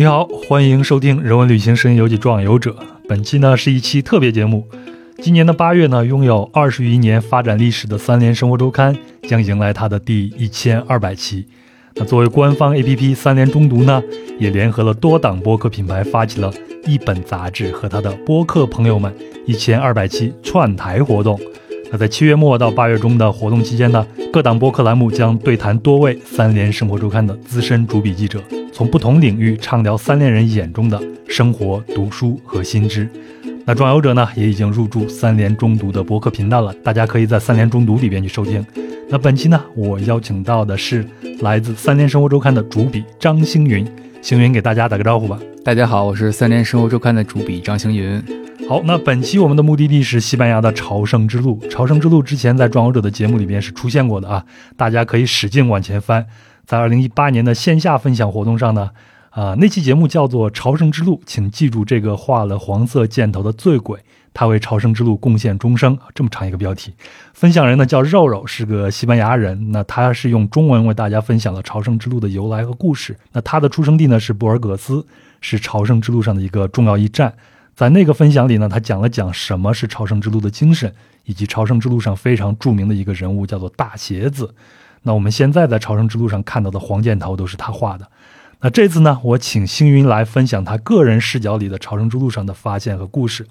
你好，欢迎收听《人文旅行声音游记·壮游者》。本期呢是一期特别节目。今年的八月呢，拥有二十余年发展历史的三联生活周刊将迎来它的第一千二百期。那作为官方 APP，三联中读呢也联合了多档播客品牌，发起了一本杂志和他的播客朋友们一千二百期串台活动。那在七月末到八月中的活动期间呢，各档播客栏目将对谈多位三联生活周刊的资深主笔记者。从不同领域畅聊三联人眼中的生活、读书和新知。那壮游者呢，也已经入驻三联中读的博客频道了，大家可以在三联中读里边去收听。那本期呢，我邀请到的是来自三联生活周刊的主笔张星云，星云给大家打个招呼吧。大家好，我是三联生活周刊的主笔张星云。好，那本期我们的目的地是西班牙的朝圣之路。朝圣之路之前在壮游者的节目里边是出现过的啊，大家可以使劲往前翻。在二零一八年的线下分享活动上呢，啊，那期节目叫做《朝圣之路》，请记住这个画了黄色箭头的醉鬼，他为朝圣之路贡献终生，这么长一个标题。分享人呢叫肉肉，是个西班牙人，那他是用中文为大家分享了朝圣之路的由来和故事。那他的出生地呢是布尔戈斯，是朝圣之路上的一个重要一站。在那个分享里呢，他讲了讲什么是朝圣之路的精神，以及朝圣之路上非常著名的一个人物叫做大鞋子。那我们现在在朝圣之路上看到的黄箭头都是他画的。那这次呢，我请星云来分享他个人视角里的朝圣之路上的发现和故事，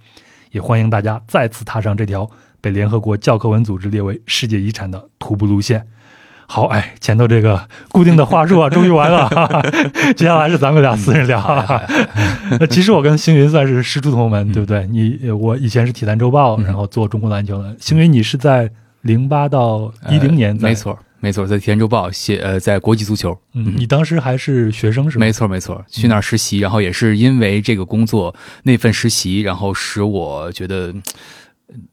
也欢迎大家再次踏上这条被联合国教科文组织列为世界遗产的徒步路线。好，哎，前头这个固定的话术啊，终于完了，接下来是咱们俩私人聊。那其实我跟星云算是师出同门，对不对？你我以前是体坛周报，然后做中国篮球的。星云，你是在零八到一零年，没错。没错，在《天周报》写呃，在国际足球，嗯，你当时还是学生是吗？没错，没错，去那儿实习，然后也是因为这个工作那份实习，然后使我觉得。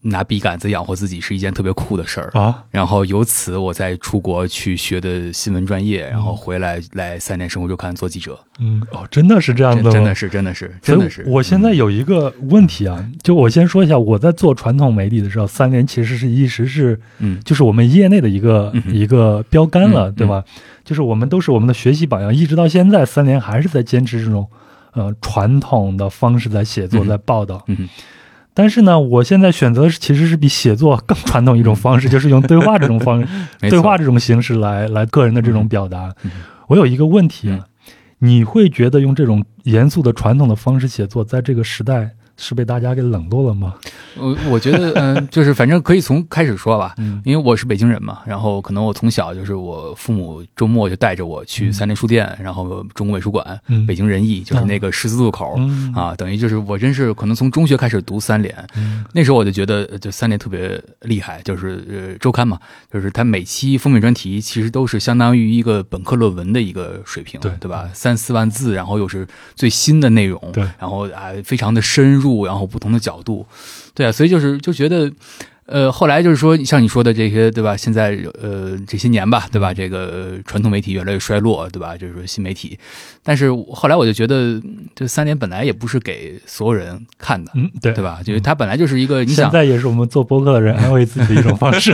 拿笔杆子养活自己是一件特别酷的事儿啊！然后由此我再出国去学的新闻专业，然后回来来三联生活周刊做记者。嗯，哦，真的是这样的，真的是，真的是，真的是。我现在有一个问题啊，就我先说一下，我在做传统媒体的时候，三联其实是一直是，嗯，就是我们业内的一个一个标杆了，对吧？就是我们都是我们的学习榜样，一直到现在，三联还是在坚持这种呃传统的方式在写作，在报道。嗯。但是呢，我现在选择其实是比写作 更传统一种方式，就是用对话这种方式，对话这种形式来来个人的这种表达。我有一个问题啊，你会觉得用这种严肃的传统的方式写作，在这个时代？是被大家给冷落了吗？我 我觉得，嗯，就是反正可以从开始说吧，嗯，因为我是北京人嘛，然后可能我从小就是我父母周末就带着我去三联书店，然后中国美术馆，北京人艺就是那个十字路口啊，等于就是我真是可能从中学开始读三联，那时候我就觉得就三联特别厉害，就是呃周刊嘛，就是它每期封面专题其实都是相当于一个本科论文的一个水平，对对吧？三四万字，然后又是最新的内容，对，然后啊非常的深入。度，然后不同的角度，对啊，所以就是就觉得。呃，后来就是说，像你说的这些，对吧？现在呃这些年吧，对吧？这个传统媒体越来越衰落，对吧？就是说新媒体，但是后来我就觉得，这三年本来也不是给所有人看的，嗯，对，对吧？就是它本来就是一个，你现在也是我们做播客的人安慰自己的一种方式，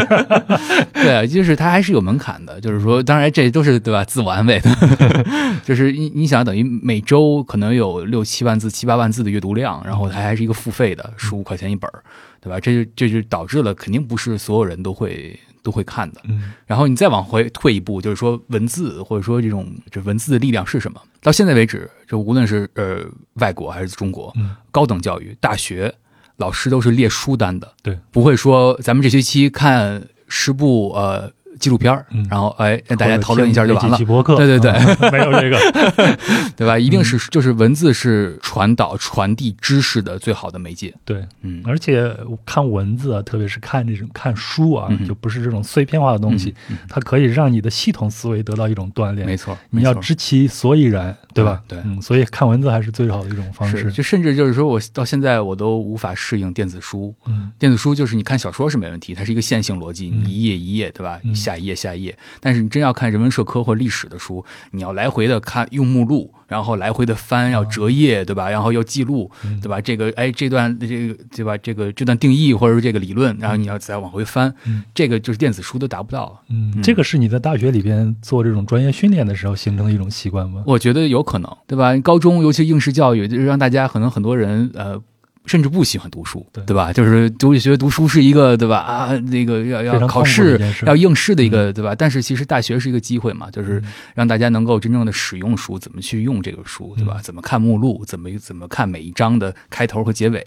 对啊，就是它还是有门槛的，就是说，当然这都是对吧？自我安慰的，就是你你想等于每周可能有六七万字、七八万字的阅读量，然后它还是一个付费的，十五块钱一本儿。对吧？这就这就导致了，肯定不是所有人都会都会看的。嗯，然后你再往回退一步，就是说文字或者说这种这文字的力量是什么？到现在为止，就无论是呃外国还是中国，高等教育大学老师都是列书单的，对，不会说咱们这学期看十部呃。纪录片儿，然后哎，让大家讨论一下就完了。对对对，没有这个，对吧？一定是就是文字是传导、传递知识的最好的媒介。对，嗯，而且看文字啊，特别是看这种看书啊，就不是这种碎片化的东西，它可以让你的系统思维得到一种锻炼。没错，你要知其所以然，对吧？对，嗯，所以看文字还是最好的一种方式。就甚至就是说我到现在我都无法适应电子书。嗯，电子书就是你看小说是没问题，它是一个线性逻辑，你一页一页，对吧？你下。下一页下一页。但是你真要看人文社科或历史的书，你要来回的看用目录。然后来回的翻，要折页，对吧？然后要记录，对吧？这个，哎，这段这个，对吧？这个这段定义或者是这个理论，然后你要再往回翻，这个就是电子书都达不到。嗯，这个是你在大学里边做这种专业训练的时候形成的一种习惯吗？我觉得有可能，对吧？高中尤其应试教育，就是让大家可能很多人，呃。甚至不喜欢读书，对吧？就是读学读书是一个，对吧？啊，那个要要考试要应试的一个，对吧？但是其实大学是一个机会嘛，就是让大家能够真正的使用书，怎么去用这个书，对吧？怎么看目录，怎么怎么看每一章的开头和结尾，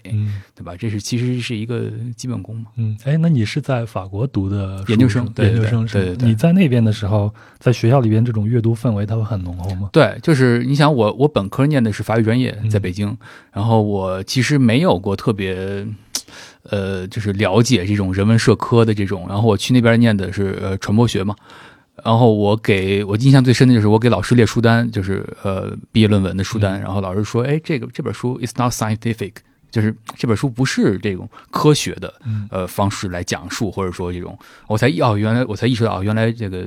对吧？这是其实是一个基本功嘛。嗯，哎，那你是在法国读的研究生？研究生是？你在那边的时候，在学校里边这种阅读氛围，它会很浓厚吗？对，就是你想，我我本科念的是法语专业，在北京，然后我其实没有过特别。呃，就是了解这种人文社科的这种，然后我去那边念的是呃传播学嘛，然后我给我印象最深的就是我给老师列书单，就是呃毕业论文的书单，然后老师说，哎，这个这本书 is not scientific，就是这本书不是这种科学的呃方式来讲述，或者说这种，我才哦原来我才意识到原来这个。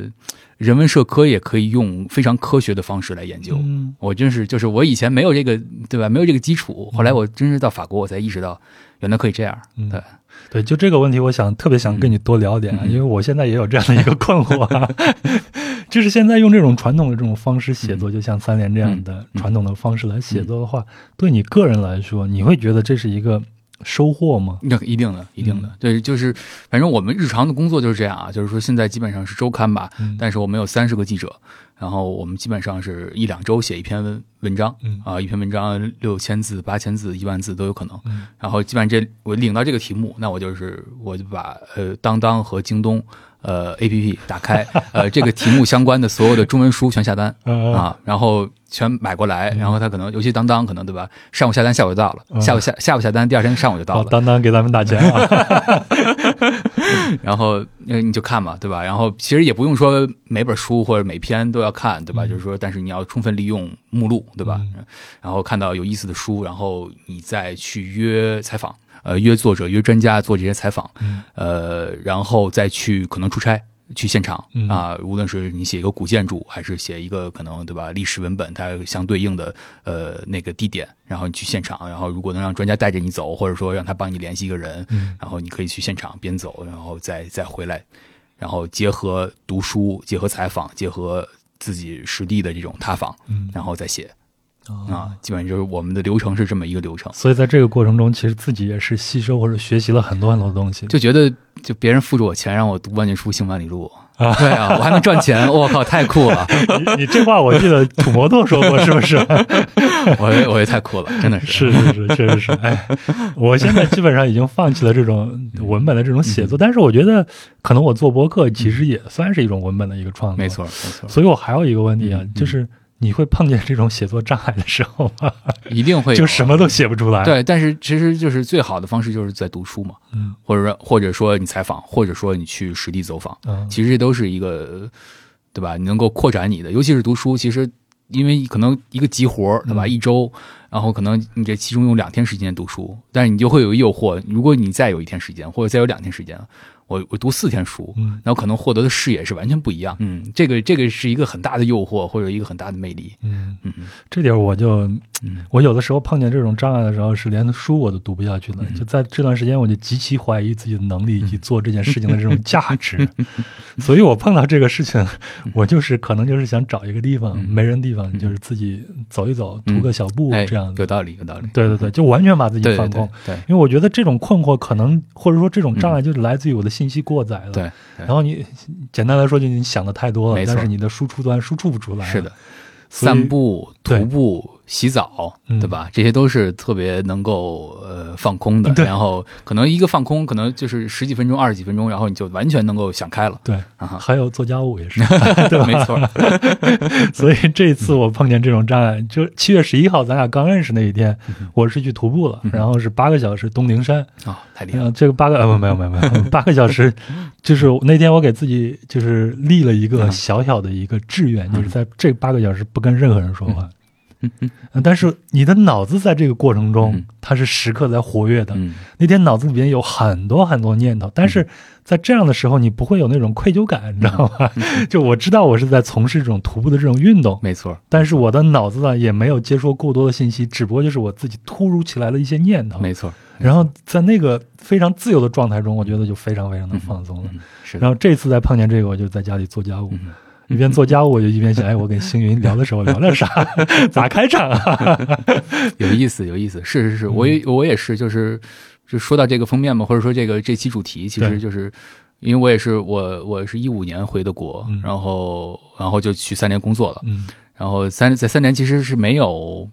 人文社科也可以用非常科学的方式来研究。我真是，就是我以前没有这个，对吧？没有这个基础。后来我真是到法国，我才意识到，原来可以这样。对，对，就这个问题，我想特别想跟你多聊点，因为我现在也有这样的一个困惑，就是现在用这种传统的这种方式写作，就像三联这样的传统的方式来写作的话，对你个人来说，你会觉得这是一个？收获吗？那一定的，一定的。对，就是反正我们日常的工作就是这样啊，就是说现在基本上是周刊吧，但是我们有三十个记者，然后我们基本上是一两周写一篇文文章，啊，一篇文章六千字、八千字、一万字都有可能。然后基本上这我领到这个题目，那我就是我就把呃当当和京东。呃，A P P 打开，呃，这个题目相关的所有的中文书全下单 啊，然后全买过来，然后他可能，尤其当当可能对吧？上午下单，下午就到了，下午下下午下单，第二天上午就到了。当当给咱们打钱啊！然后那你就看嘛，对吧？然后其实也不用说每本书或者每篇都要看，对吧？就是说，但是你要充分利用目录，对吧？然后看到有意思的书，然后你再去约采访。呃，约作者、约专家做这些采访，呃，然后再去可能出差去现场啊，无论是你写一个古建筑，还是写一个可能对吧？历史文本，它相对应的呃那个地点，然后你去现场，然后如果能让专家带着你走，或者说让他帮你联系一个人，然后你可以去现场边走，然后再再回来，然后结合读书、结合采访、结合自己实地的这种踏访，然后再写。啊，基本上就是我们的流程是这么一个流程，所以在这个过程中，其实自己也是吸收或者学习了很多很多东西，就觉得就别人付着我钱让我读万卷书行万里路啊，对啊，我还能赚钱，我靠，太酷了！你你这话我记得土摩托说过，是不是？我我也太酷了，真的是，是是是，确实是。哎，我现在基本上已经放弃了这种文本的这种写作，但是我觉得可能我做博客其实也算是一种文本的一个创作，没错没错。所以我还有一个问题啊，就是。你会碰见这种写作障碍的时候吗？一定会，就什么都写不出来。对，但是其实就是最好的方式就是在读书嘛，嗯，或者说或者说你采访，或者说你去实地走访，嗯，其实这都是一个，对吧？你能够扩展你的，尤其是读书，其实因为可能一个急活对吧？一周，然后可能你这其中用两天时间读书，但是你就会有诱惑，如果你再有一天时间，或者再有两天时间。我我读四天书，嗯，然后可能获得的视野是完全不一样，嗯，这个这个是一个很大的诱惑或者一个很大的魅力，嗯。嗯，这点我就，我有的时候碰见这种障碍的时候，是连书我都读不下去了，就在这段时间我就极其怀疑自己的能力以及做这件事情的这种价值，所以我碰到这个事情，我就是可能就是想找一个地方没人地方，就是自己走一走，徒个小步这样，有道理有道理，对对对，就完全把自己放空，对，因为我觉得这种困惑可能或者说这种障碍就是来自于我的。信息过载了，对，然后你简单来说，就你想的太多了，但是你的输出端输出不出来，是的，散步、徒步。洗澡，对吧？这些都是特别能够呃放空的。然后可能一个放空，可能就是十几分钟、二十几分钟，然后你就完全能够想开了。对，啊还有做家务也是，对，没错。所以这次我碰见这种障碍，就七月十一号，咱俩刚认识那一天，我是去徒步了，然后是八个小时东陵山啊，太厉害了！这个八个呃不 没有没有没有八个小时，就是那天我给自己就是立了一个小小的一个志愿，就是在这八个小时不跟任何人说话。但是你的脑子在这个过程中，它是时刻在活跃的。那天脑子里边有很多很多念头，但是在这样的时候，你不会有那种愧疚感，你知道吗？就我知道我是在从事这种徒步的这种运动，没错。但是我的脑子呢，也没有接收过多的信息，只不过就是我自己突如其来的一些念头，没错。然后在那个非常自由的状态中，我觉得就非常非常的放松了。是。然后这次再碰见这个，我就在家里做家务。一边做家务，我就一边想：哎，我跟星云聊的时候聊点啥？咋开场啊？有意思，有意思。是是是，我也我也是，就是就说到这个封面嘛，或者说这个这期主题，其实就是因为我也是我我是一五年回的国，然后然后就去三年工作了。嗯，然后三在三年其实是没有，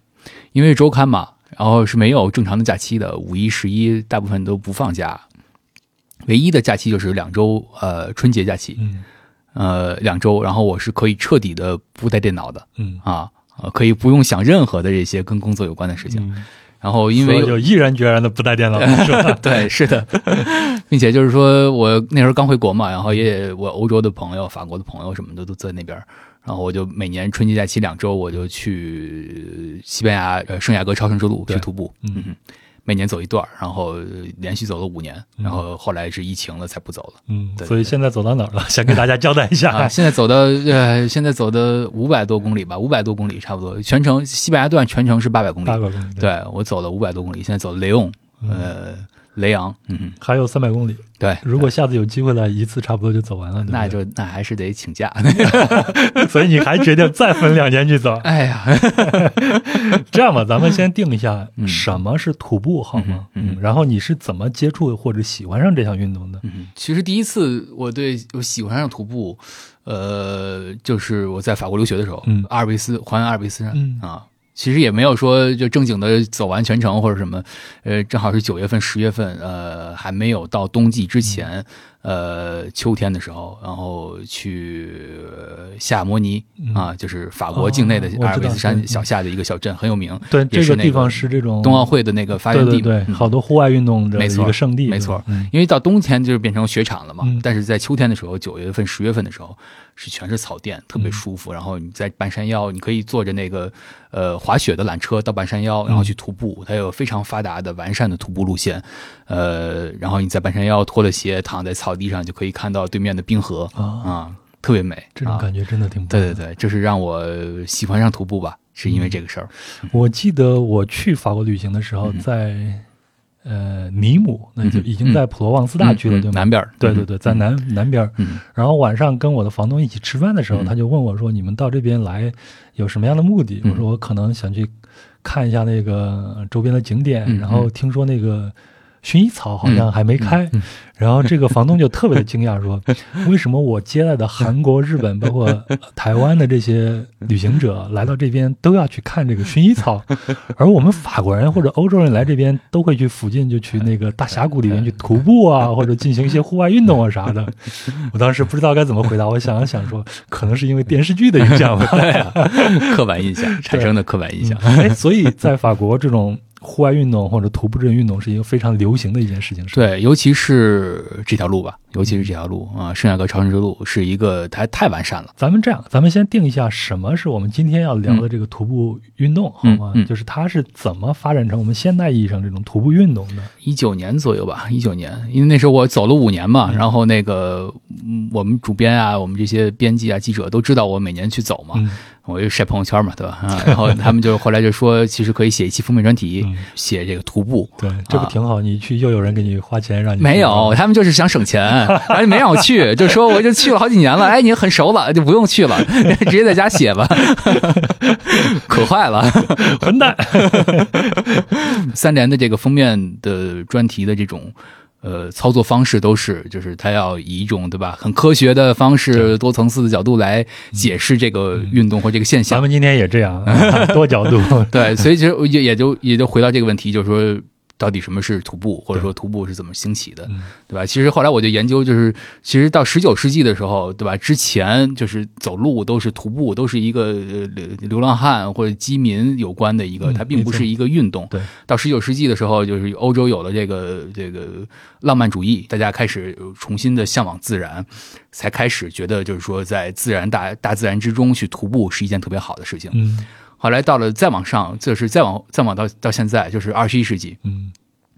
因为周刊嘛，然后是没有正常的假期的，五一、十一大部分都不放假，唯一的假期就是两周，呃，春节假期。嗯。呃，两周，然后我是可以彻底的不带电脑的，嗯。啊，可以不用想任何的这些跟工作有关的事情，然后因为就毅然决然的不带电脑，对，是的，并且就是说我那时候刚回国嘛，然后也我欧洲的朋友、法国的朋友什么的都在那边，然后我就每年春节假期两周，我就去西班牙呃圣雅各朝圣之路去徒步，嗯。每年走一段，然后连续走了五年，然后后来是疫情了才不走了。嗯，所以现在走到哪儿了？先给大家交代一下。啊现在走的呃，现在走的五百多公里吧，五百多公里差不多。全程西班牙段全程是八百公里。八百公里。对我走了五百多公里，现在走雷翁，呃。雷昂，嗯，还有三百公里。对，如果下次有机会来，一次差不多就走完了。那就那还是得请假。所以你还决定再分两年去走？哎呀，这样吧，咱们先定一下什么是徒步，好吗？嗯，然后你是怎么接触或者喜欢上这项运动的？嗯，其实第一次我对我喜欢上徒步，呃，就是我在法国留学的时候，嗯，阿尔卑斯环阿尔卑斯山啊。其实也没有说就正经的走完全程或者什么，呃，正好是九月份、十月份，呃，还没有到冬季之前。呃，秋天的时候，然后去夏摩尼啊，就是法国境内的阿尔卑斯山小下的一个小镇，很有名。对，这个地方是这种冬奥会的那个发源地，对，好多户外运动的一个圣地。没错，因为到冬天就是变成雪场了嘛。但是在秋天的时候，九月份、十月份的时候，是全是草甸，特别舒服。然后你在半山腰，你可以坐着那个呃滑雪的缆车到半山腰，然后去徒步。它有非常发达的、完善的徒步路线。呃，然后你在半山腰脱了鞋，躺在草地上就可以看到对面的冰河啊，特别美。这种感觉真的挺对对对，就是让我喜欢上徒步吧，是因为这个事儿。我记得我去法国旅行的时候，在呃尼姆，那就已经在普罗旺斯大区了，对吗？南边，对对对，在南南边。然后晚上跟我的房东一起吃饭的时候，他就问我说：“你们到这边来有什么样的目的？”我说：“我可能想去看一下那个周边的景点，然后听说那个。”薰衣草好像还没开，然后这个房东就特别的惊讶，说：“ 为什么我接待的韩国、日本，包括 台湾的这些旅行者来到这边都要去看这个薰衣草，而我们法国人或者欧洲人来这边都会去附近就去那个大峡谷里面去徒步啊，或者进行一些户外运动啊啥的？”我当时不知道该怎么回答，我想了想说：“可能是因为电视剧的影响吧，刻板印象产生的刻板印象。”哎，所以在法国这种。户外运动或者徒步这种运动是一个非常流行的一件事情，对，尤其是这条路吧，尤其是这条路啊，圣雅各朝圣之路是一个它太完善了。咱们这样，咱们先定一下什么是我们今天要聊的这个徒步运动，好吗？就是它是怎么发展成我们现代意义上这种徒步运动的？一九年左右吧，一九年，因为那时候我走了五年嘛，然后那个我们主编啊，我们这些编辑啊、记者都知道我每年去走嘛。我就晒朋友圈嘛，对吧？啊，然后他们就后来就说，其实可以写一期封面专题，写这个徒步。对，这不挺好？你去又有人给你花钱让你没有？他们就是想省钱，而且没让我去，就说我就去了好几年了，哎，你很熟了，就不用去了，直接在家写吧。可坏了，混蛋！三联的这个封面的专题的这种。呃，操作方式都是，就是他要以一种对吧，很科学的方式、多层次的角度来解释这个运动或这个现象。咱们今天也这样，多角度。对，所以其实也也就也就回到这个问题，就是说。到底什么是徒步，或者说徒步是怎么兴起的，对吧？其实后来我就研究，就是其实到十九世纪的时候，对吧？之前就是走路都是徒步，都是一个流流浪汉或者饥民有关的一个，它并不是一个运动。对，到十九世纪的时候，就是欧洲有了这个这个浪漫主义，大家开始重新的向往自然，才开始觉得就是说在自然大大自然之中去徒步是一件特别好的事情。嗯。后来到了再往上，就是再往再往到到现在，就是二十一世纪，嗯。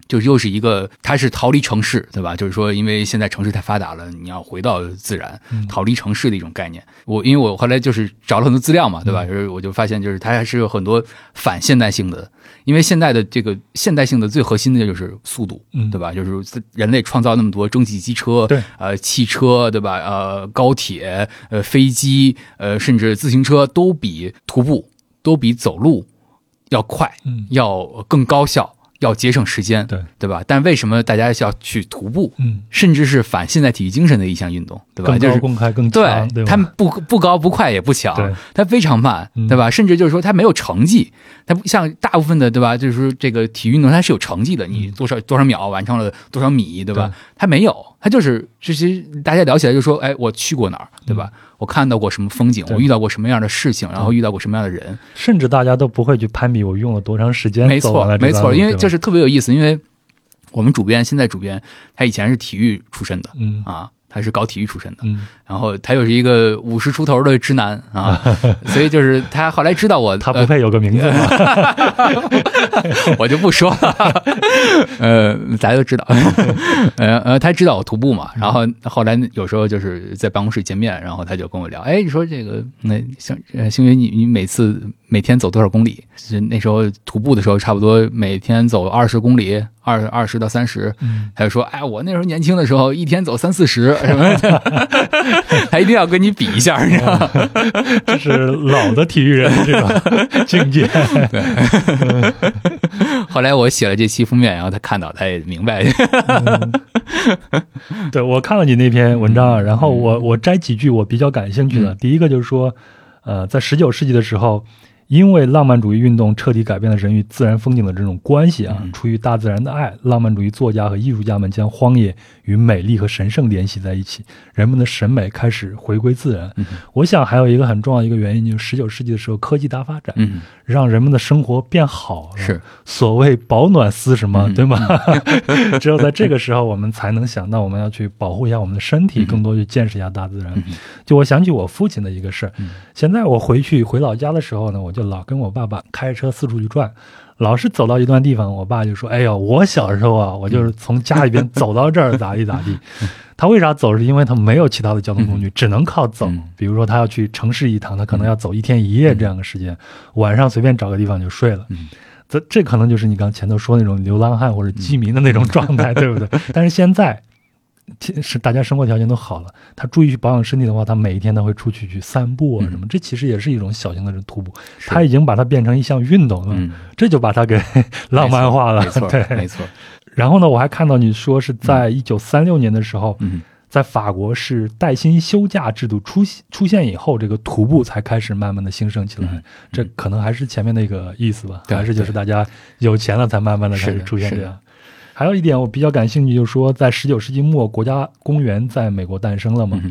就又是一个，它是逃离城市，对吧？就是说，因为现在城市太发达了，你要回到自然，逃离城市的一种概念。我因为我后来就是找了很多资料嘛，对吧？就是我就发现，就是它还是有很多反现代性的。因为现在的这个现代性的最核心的就是速度，对吧？就是人类创造那么多蒸汽机车，对，呃，汽车，对吧？呃，高铁，呃，飞机，呃，甚至自行车都比徒步都比走路要快，嗯，要更高效。要节省时间，对对吧？但为什么大家要去徒步？嗯，甚至是反现代体育精神的一项运动，对吧？就是公开、更强，对，它不不高不快也不强，它非常慢，对吧？甚至就是说它没有成绩，它不像大部分的，对吧？就是说这个体育运动它是有成绩的，你多少多少秒完成了多少米，对吧？它没有，它就是这些大家聊起来就说，哎，我去过哪儿，对吧？我看到过什么风景，我遇到过什么样的事情，然后遇到过什么样的人，甚至大家都不会去攀比我用了多长时间。没错，没错，因为这是特别有意思，因为我们主编现在主编他以前是体育出身的，嗯啊。他是搞体育出身的，嗯，然后他又是一个五十出头的直男啊，所以就是他后来知道我，他不配有个名字，我就不说了，呃，大家都知道，呃呃，他知道我徒步嘛，然后后来有时候就是在办公室见面，然后他就跟我聊，哎，你说这个那像星云，你你每次每天走多少公里？那时候徒步的时候，差不多每天走二十公里。二二十到三十，他就说：“哎，我那时候年轻的时候，一天走三四十，什么？他一定要跟你比一下，你知道吗？这是老的体育人这种境界。后来我写了这期封面，然后他看到，他也明白。对我看了你那篇文章，然后我我摘几句我比较感兴趣的。第一个就是说，呃，在十九世纪的时候。因为浪漫主义运动彻底改变了人与自然风景的这种关系啊，出于大自然的爱，浪漫主义作家和艺术家们将荒野与美丽和神圣联系在一起，人们的审美开始回归自然。我想还有一个很重要一个原因，就是十九世纪的时候科技大发展，让人们的生活变好了。是所谓保暖思什么，对吗？只有在这个时候，我们才能想到我们要去保护一下我们的身体，更多去见识一下大自然。就我想起我父亲的一个事儿，现在我回去回老家的时候呢，我。就老跟我爸爸开车四处去转，老是走到一段地方，我爸就说：“哎呦，我小时候啊，我就是从家里边 走到这儿咋地咋地。”他为啥走？是因为他没有其他的交通工具，只能靠走。比如说他要去城市一趟，他可能要走一天一夜这样的时间，晚上随便找个地方就睡了。这这可能就是你刚前头说那种流浪汉或者饥民的那种状态，对不对？但是现在。是大家生活条件都好了，他注意去保养身体的话，他每一天都会出去去散步啊什么，这其实也是一种小型的徒步。他已经把它变成一项运动了，这就把它给 浪漫化了。没错，对，没错。然后呢，我还看到你说是在一九三六年的时候，在法国是带薪休假制度出出现以后，这个徒步才开始慢慢的兴盛起来。这可能还是前面那个意思吧，还是就是大家有钱了才慢慢的开始出现这样。还有一点我比较感兴趣，就是说，在十九世纪末，国家公园在美国诞生了嘛。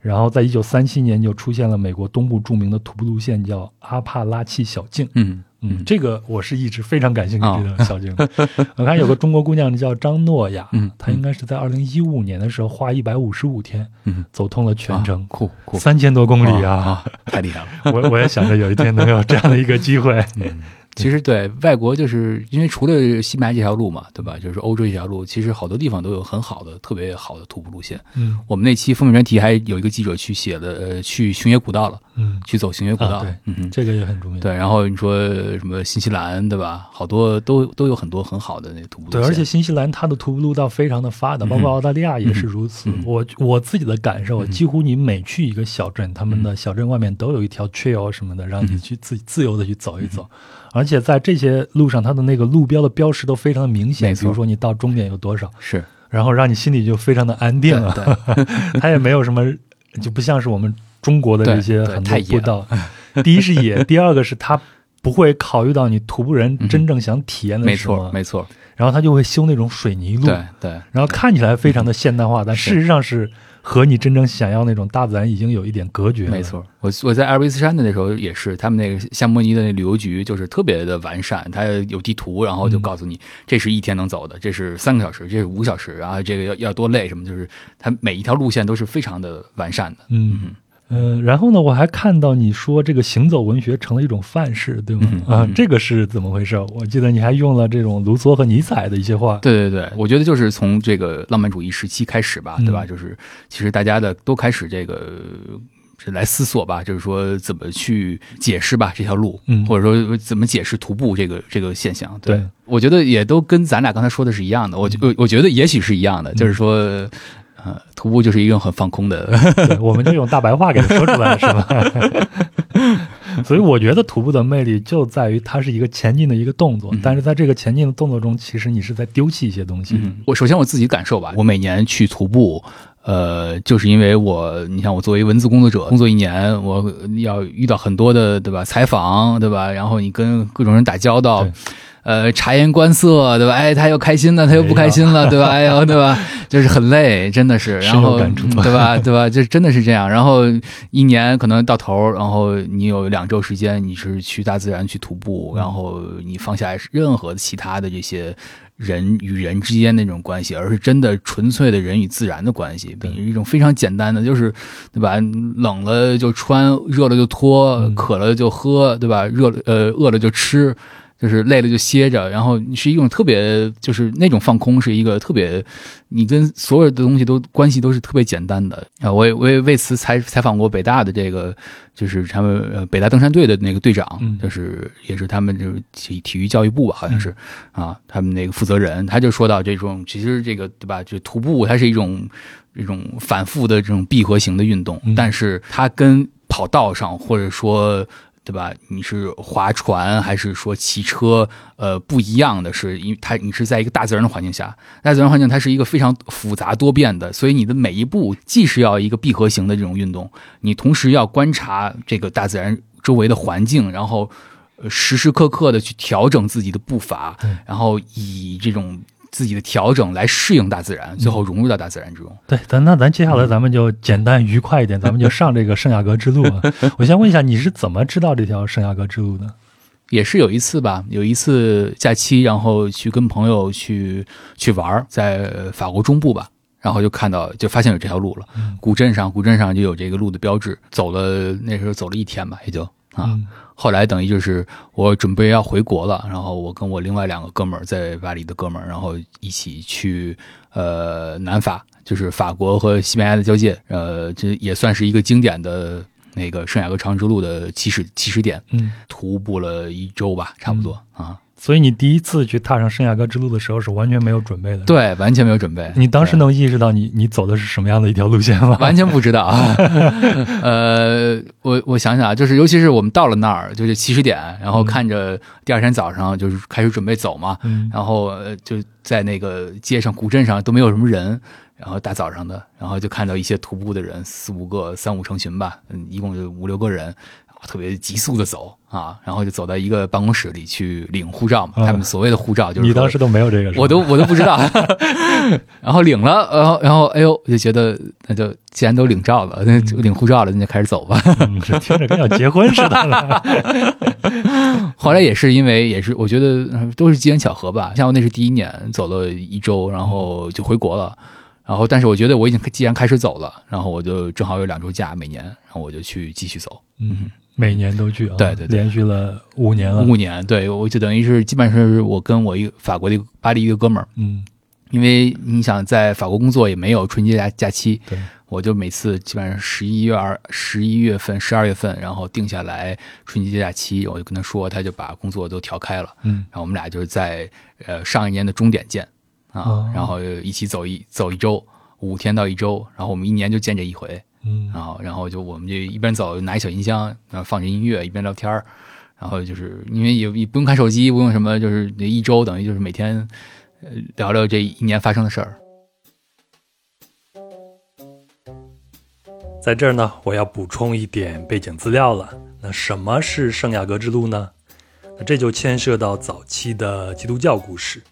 然后，在一九三七年就出现了美国东部著名的徒步路线，叫阿帕拉契小径。嗯嗯，这个我是一直非常感兴趣的小径。我看有个中国姑娘叫张诺亚，她应该是在二零一五年的时候花一百五十五天，嗯走通了全程，酷酷，三千多公里啊，太厉害了！我我也想着有一天能有这样的一个机会。其实对外国，就是因为除了西班牙这条路嘛，对吧？就是欧洲这条路，其实好多地方都有很好的、特别好的徒步路线。嗯，我们那期封面专题还有一个记者去写了，呃，去熊野古道了，嗯，去走熊野古道，对，嗯，这个也很重要。对，然后你说什么新西兰，对吧？好多都都有很多很好的那徒步路线。对，而且新西兰它的徒步路道非常的发达，包括澳大利亚也是如此。我我自己的感受，几乎你每去一个小镇，他们的小镇外面都有一条 trail 什么的，让你去自自由的去走一走。而且在这些路上，它的那个路标的标识都非常的明显，比如说你到终点有多少，是，然后让你心里就非常的安定了。它也没有什么，就不像是我们中国的这些很多步道。第一是野，第二个是它不会考虑到你徒步人真正想体验的是什么，没错。然后他就会修那种水泥路，对对，然后看起来非常的现代化，但事实上是。和你真正想要那种大自然已经有一点隔绝。没错，我我在阿尔卑斯山的那时候也是，他们那个夏莫尼的那旅游局就是特别的完善，它有地图，然后就告诉你这是一天能走的，这是三个小时，这是五个小时，然后这个要要多累什么，就是它每一条路线都是非常的完善的。嗯，嗯，然后呢，我还看到你说这个行走文学成了一种范式，对吗？啊，这个是怎么回事？我记得你还用了这种卢梭和尼采的一些话。对对对，我觉得就是从这个浪漫主义时期开始吧，对吧？就是其实大家的都开始这个来思索吧，就是说怎么去解释吧这条路，或者说怎么解释徒步这个这个现象。对，我觉得也都跟咱俩刚才说的是一样的。我我我觉得也许是一样的，就是说。呃，徒步就是一个很放空的，我们就用大白话给他说出来了，是吧？所以我觉得徒步的魅力就在于它是一个前进的一个动作，但是在这个前进的动作中，其实你是在丢弃一些东西。我首先我自己感受吧，我每年去徒步，呃，就是因为我，你像我作为文字工作者，工作一年，我要遇到很多的，对吧？采访，对吧？然后你跟各种人打交道。呃，察言观色，对吧？哎，他又开心了，他又不开心了，对吧？哎呦，对吧？就是很累，真的是。然后，对吧？对吧？就真的是这样。然后一年可能到头，然后你有两周时间，你是去大自然去徒步，然后你放下任何其他的这些人与人之间那种关系，而是真的纯粹的人与自然的关系，一种非常简单的，就是对吧？冷了就穿，热了就脱，渴了就喝，对吧？热了呃，饿了就吃。就是累了就歇着，然后你是一种特别，就是那种放空，是一个特别，你跟所有的东西都关系都是特别简单的啊。我也我也为此采采访过北大的这个，就是他们北大登山队的那个队长，就是也是他们就是体体育教育部吧，好像是啊，他们那个负责人，他就说到这种，其实这个对吧，就徒步它是一种一种反复的这种闭合型的运动，但是它跟跑道上或者说。对吧？你是划船还是说骑车？呃，不一样的是，因为它你是在一个大自然的环境下，大自然环境它是一个非常复杂多变的，所以你的每一步既是要一个闭合型的这种运动，你同时要观察这个大自然周围的环境，然后时时刻刻的去调整自己的步伐，然后以这种。自己的调整来适应大自然，最后融入到大自然之中。对，咱那咱接下来咱们就简单愉快一点，咱们就上这个圣雅各之路。我先问一下，你是怎么知道这条圣雅各之路的？也是有一次吧，有一次假期，然后去跟朋友去去玩，在法国中部吧，然后就看到就发现有这条路了。古镇上，古镇上就有这个路的标志。走了那时候走了一天吧，也就啊。后来等于就是我准备要回国了，然后我跟我另外两个哥们儿在巴黎的哥们儿，然后一起去呃南法，就是法国和西班牙的交界，呃，这也算是一个经典的那个圣雅各长之路的起始起始点，嗯，徒步了一周吧，差不多啊。所以你第一次去踏上圣雅各之路的时候是完全没有准备的，对，完全没有准备。你当时能意识到你你走的是什么样的一条路线吗？完全不知道。呃，我我想想啊，就是尤其是我们到了那儿，就是起始点，然后看着第二天早上就是开始准备走嘛，然后就在那个街上古镇上都没有什么人，然后大早上的，然后就看到一些徒步的人，四五个、三五成群吧，嗯，一共就五六个人。特别急速的走啊，然后就走到一个办公室里去领护照嘛。他们所谓的护照就是你当时都没有这个，我都我都不知道。然后领了，然后然后哎呦，我就觉得那就既然都领照了，那领护照了，那就开始走吧。听着跟要结婚似的。后来也是因为也是我觉得都是机缘巧合吧。像我那是第一年走了一周，然后就回国了。然后但是我觉得我已经既然开始走了，然后我就正好有两周假每年，然后我就去继续走。嗯。每年都去啊，对对，连续了五年了。五年，对，我就等于是基本上是我跟我一个法国的巴黎一个哥们儿，嗯，因为你想在法国工作也没有春节假假期，对，我就每次基本上十一月二十一月份、十二月份，然后定下来春节假期，我就跟他说，他就把工作都调开了，嗯，然后我们俩就是在呃上一年的终点见啊，然后一起走一走一周，五天到一周，然后我们一年就见这一回。嗯，然后，然后就我们就一边走，拿一小音箱，然后放着音乐，一边聊天然后就是因为也也不用看手机，不用什么，就是那一周等于就是每天聊聊这一年发生的事儿。在这儿呢，我要补充一点背景资料了。那什么是圣雅各之路呢？那这就牵涉到早期的基督教故事。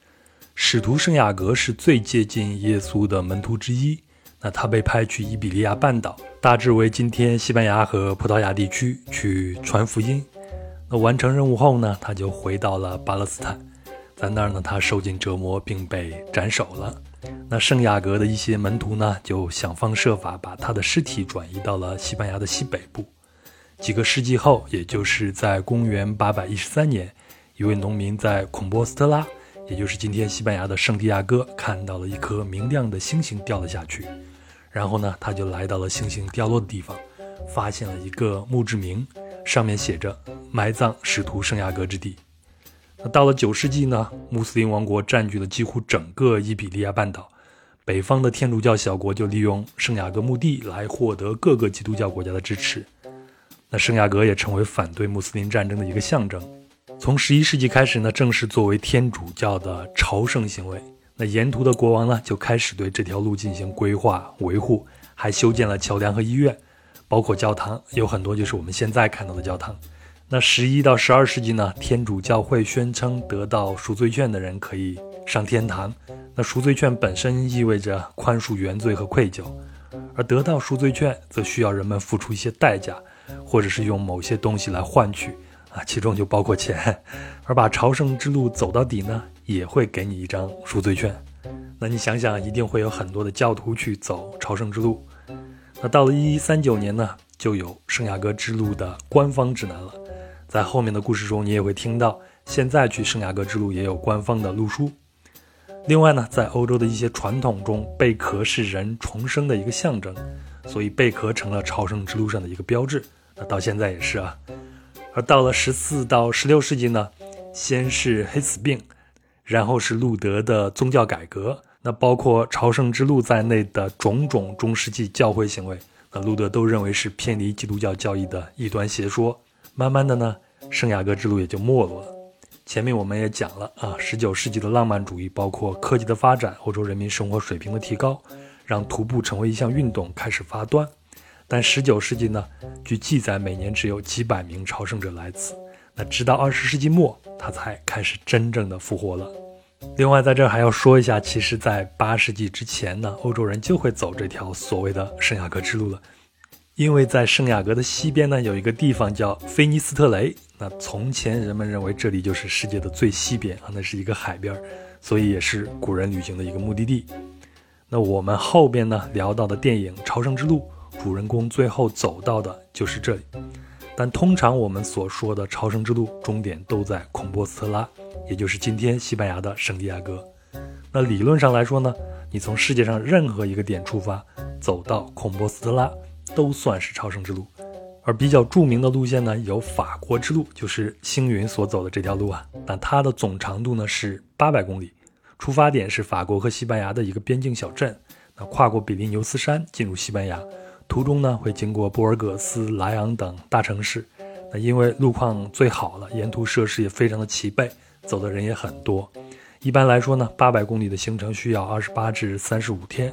使徒圣雅各是最接近耶稣的门徒之一。那他被派去伊比利亚半岛，大致为今天西班牙和葡萄牙地区去传福音。那完成任务后呢，他就回到了巴勒斯坦，在那儿呢，他受尽折磨并被斩首了。那圣雅格的一些门徒呢，就想方设法把他的尸体转移到了西班牙的西北部。几个世纪后，也就是在公元813年，一位农民在孔波斯特拉，也就是今天西班牙的圣地亚哥，看到了一颗明亮的星星掉了下去。然后呢，他就来到了星星掉落的地方，发现了一个墓志铭，上面写着“埋葬使徒圣亚格之地”。那到了九世纪呢，穆斯林王国占据了几乎整个伊比利亚半岛。北方的天主教小国就利用圣雅各墓地来获得各个基督教国家的支持。那圣雅各也成为反对穆斯林战争的一个象征。从十一世纪开始呢，正式作为天主教的朝圣行为。那沿途的国王呢，就开始对这条路进行规划维护，还修建了桥梁和医院，包括教堂，有很多就是我们现在看到的教堂。那十一到十二世纪呢，天主教会宣称得到赎罪券的人可以上天堂。那赎罪券本身意味着宽恕原罪和愧疚，而得到赎罪券则需要人们付出一些代价，或者是用某些东西来换取啊，其中就包括钱。而把朝圣之路走到底呢，也会给你一张赎罪券。那你想想，一定会有很多的教徒去走朝圣之路。那到了一一三九年呢，就有圣雅各之路的官方指南了。在后面的故事中，你也会听到，现在去圣雅各之路也有官方的路书。另外呢，在欧洲的一些传统中，贝壳是人重生的一个象征，所以贝壳成了朝圣之路上的一个标志。那到现在也是啊。而到了十四到十六世纪呢，先是黑死病，然后是路德的宗教改革，那包括朝圣之路在内的种种中世纪教会行为，那路德都认为是偏离基督教教义的异端邪说。慢慢的呢，圣雅各之路也就没落了。前面我们也讲了啊，十九世纪的浪漫主义，包括科技的发展，欧洲人民生活水平的提高，让徒步成为一项运动开始发端。但十九世纪呢，据记载，每年只有几百名朝圣者来此。那直到二十世纪末，他才开始真正的复活了。另外，在这儿还要说一下，其实，在八世纪之前呢，欧洲人就会走这条所谓的圣雅各之路了。因为在圣雅各的西边呢，有一个地方叫菲尼斯特雷。那从前人们认为这里就是世界的最西边啊，那是一个海边，所以也是古人旅行的一个目的地。那我们后边呢聊到的电影《朝圣之路》，主人公最后走到的就是这里。但通常我们所说的朝圣之路终点都在孔波斯特拉，也就是今天西班牙的圣地亚哥。那理论上来说呢，你从世界上任何一个点出发，走到孔波斯特拉。都算是朝圣之路，而比较著名的路线呢，有法国之路，就是星云所走的这条路啊。但它的总长度呢是八百公里，出发点是法国和西班牙的一个边境小镇，那跨过比利牛斯山进入西班牙，途中呢会经过布尔戈斯、莱昂等大城市。那因为路况最好了，沿途设施也非常的齐备，走的人也很多。一般来说呢，八百公里的行程需要二十八至三十五天，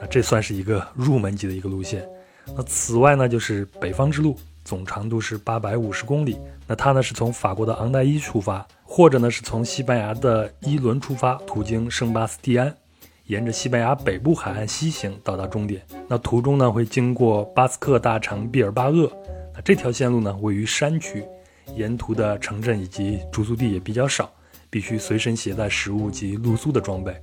那这算是一个入门级的一个路线。那此外呢，就是北方之路，总长度是八百五十公里。那它呢是从法国的昂代伊出发，或者呢是从西班牙的伊伦出发，途经圣巴斯蒂安，沿着西班牙北部海岸西行到达终点。那途中呢会经过巴斯克大城毕尔巴鄂。那这条线路呢位于山区，沿途的城镇以及住宿地也比较少，必须随身携带食物及露宿的装备。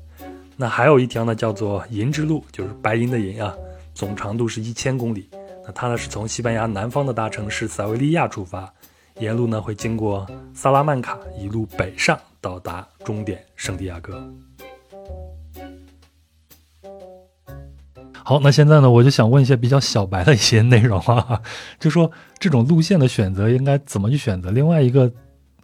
那还有一条呢叫做银之路，就是白银的银啊。总长度是一千公里，那它呢是从西班牙南方的大城市塞维利亚出发，沿路呢会经过萨拉曼卡，一路北上到达终点圣地亚哥。好，那现在呢，我就想问一些比较小白的一些内容啊，就说这种路线的选择应该怎么去选择？另外一个。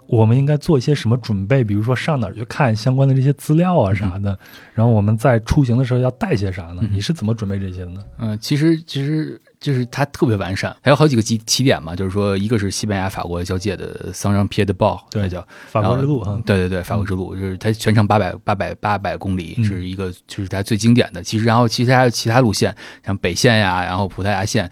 我们应该做一些什么准备？比如说上哪儿去看相关的这些资料啊啥的，然后我们在出行的时候要带些啥呢？你是怎么准备这些的呢？嗯，其实其实就是它特别完善，还有好几个起起点嘛，就是说一个是西班牙法国交界的桑让皮耶的堡，对，叫法国之路啊，对对对，法国之路就是它全程八百八百八百公里，是一个就是它最经典的。其实然后其实还有其他路线，像北线呀，然后葡萄牙线，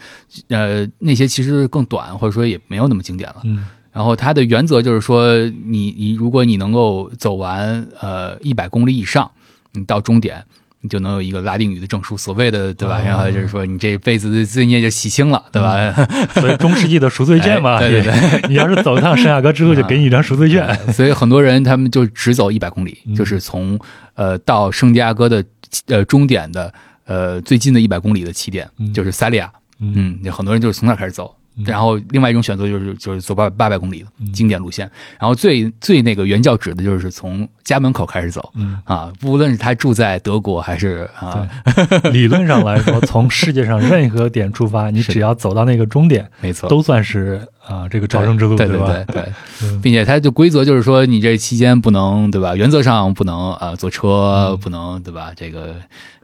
呃，那些其实更短，或者说也没有那么经典了。嗯。然后它的原则就是说，你你如果你能够走完呃一百公里以上，你到终点，你就能有一个拉丁语的证书，所谓的对吧？然后就是说你这辈子的罪孽就洗清了，对吧？所以中世纪的赎罪券嘛，对对对，你要是走一趟圣雅各之路，就给你一张赎罪券。所以很多人他们就只走一百公里，就是从呃到圣地亚哥的呃终点的呃最近的一百公里的起点，就是塞利亚。嗯，很多人就是从那开始走。然后另外一种选择就是就是走八八百公里的经典路线，然后最最那个原教旨的就是从家门口开始走，啊，无论是他住在德国还是啊，理论上来说，从世界上任何点出发，你只要走到那个终点，没错，都算是啊这个朝圣之路，对对对对，并且它的规则就是说，你这期间不能对吧？原则上不能啊坐车，不能对吧？这个。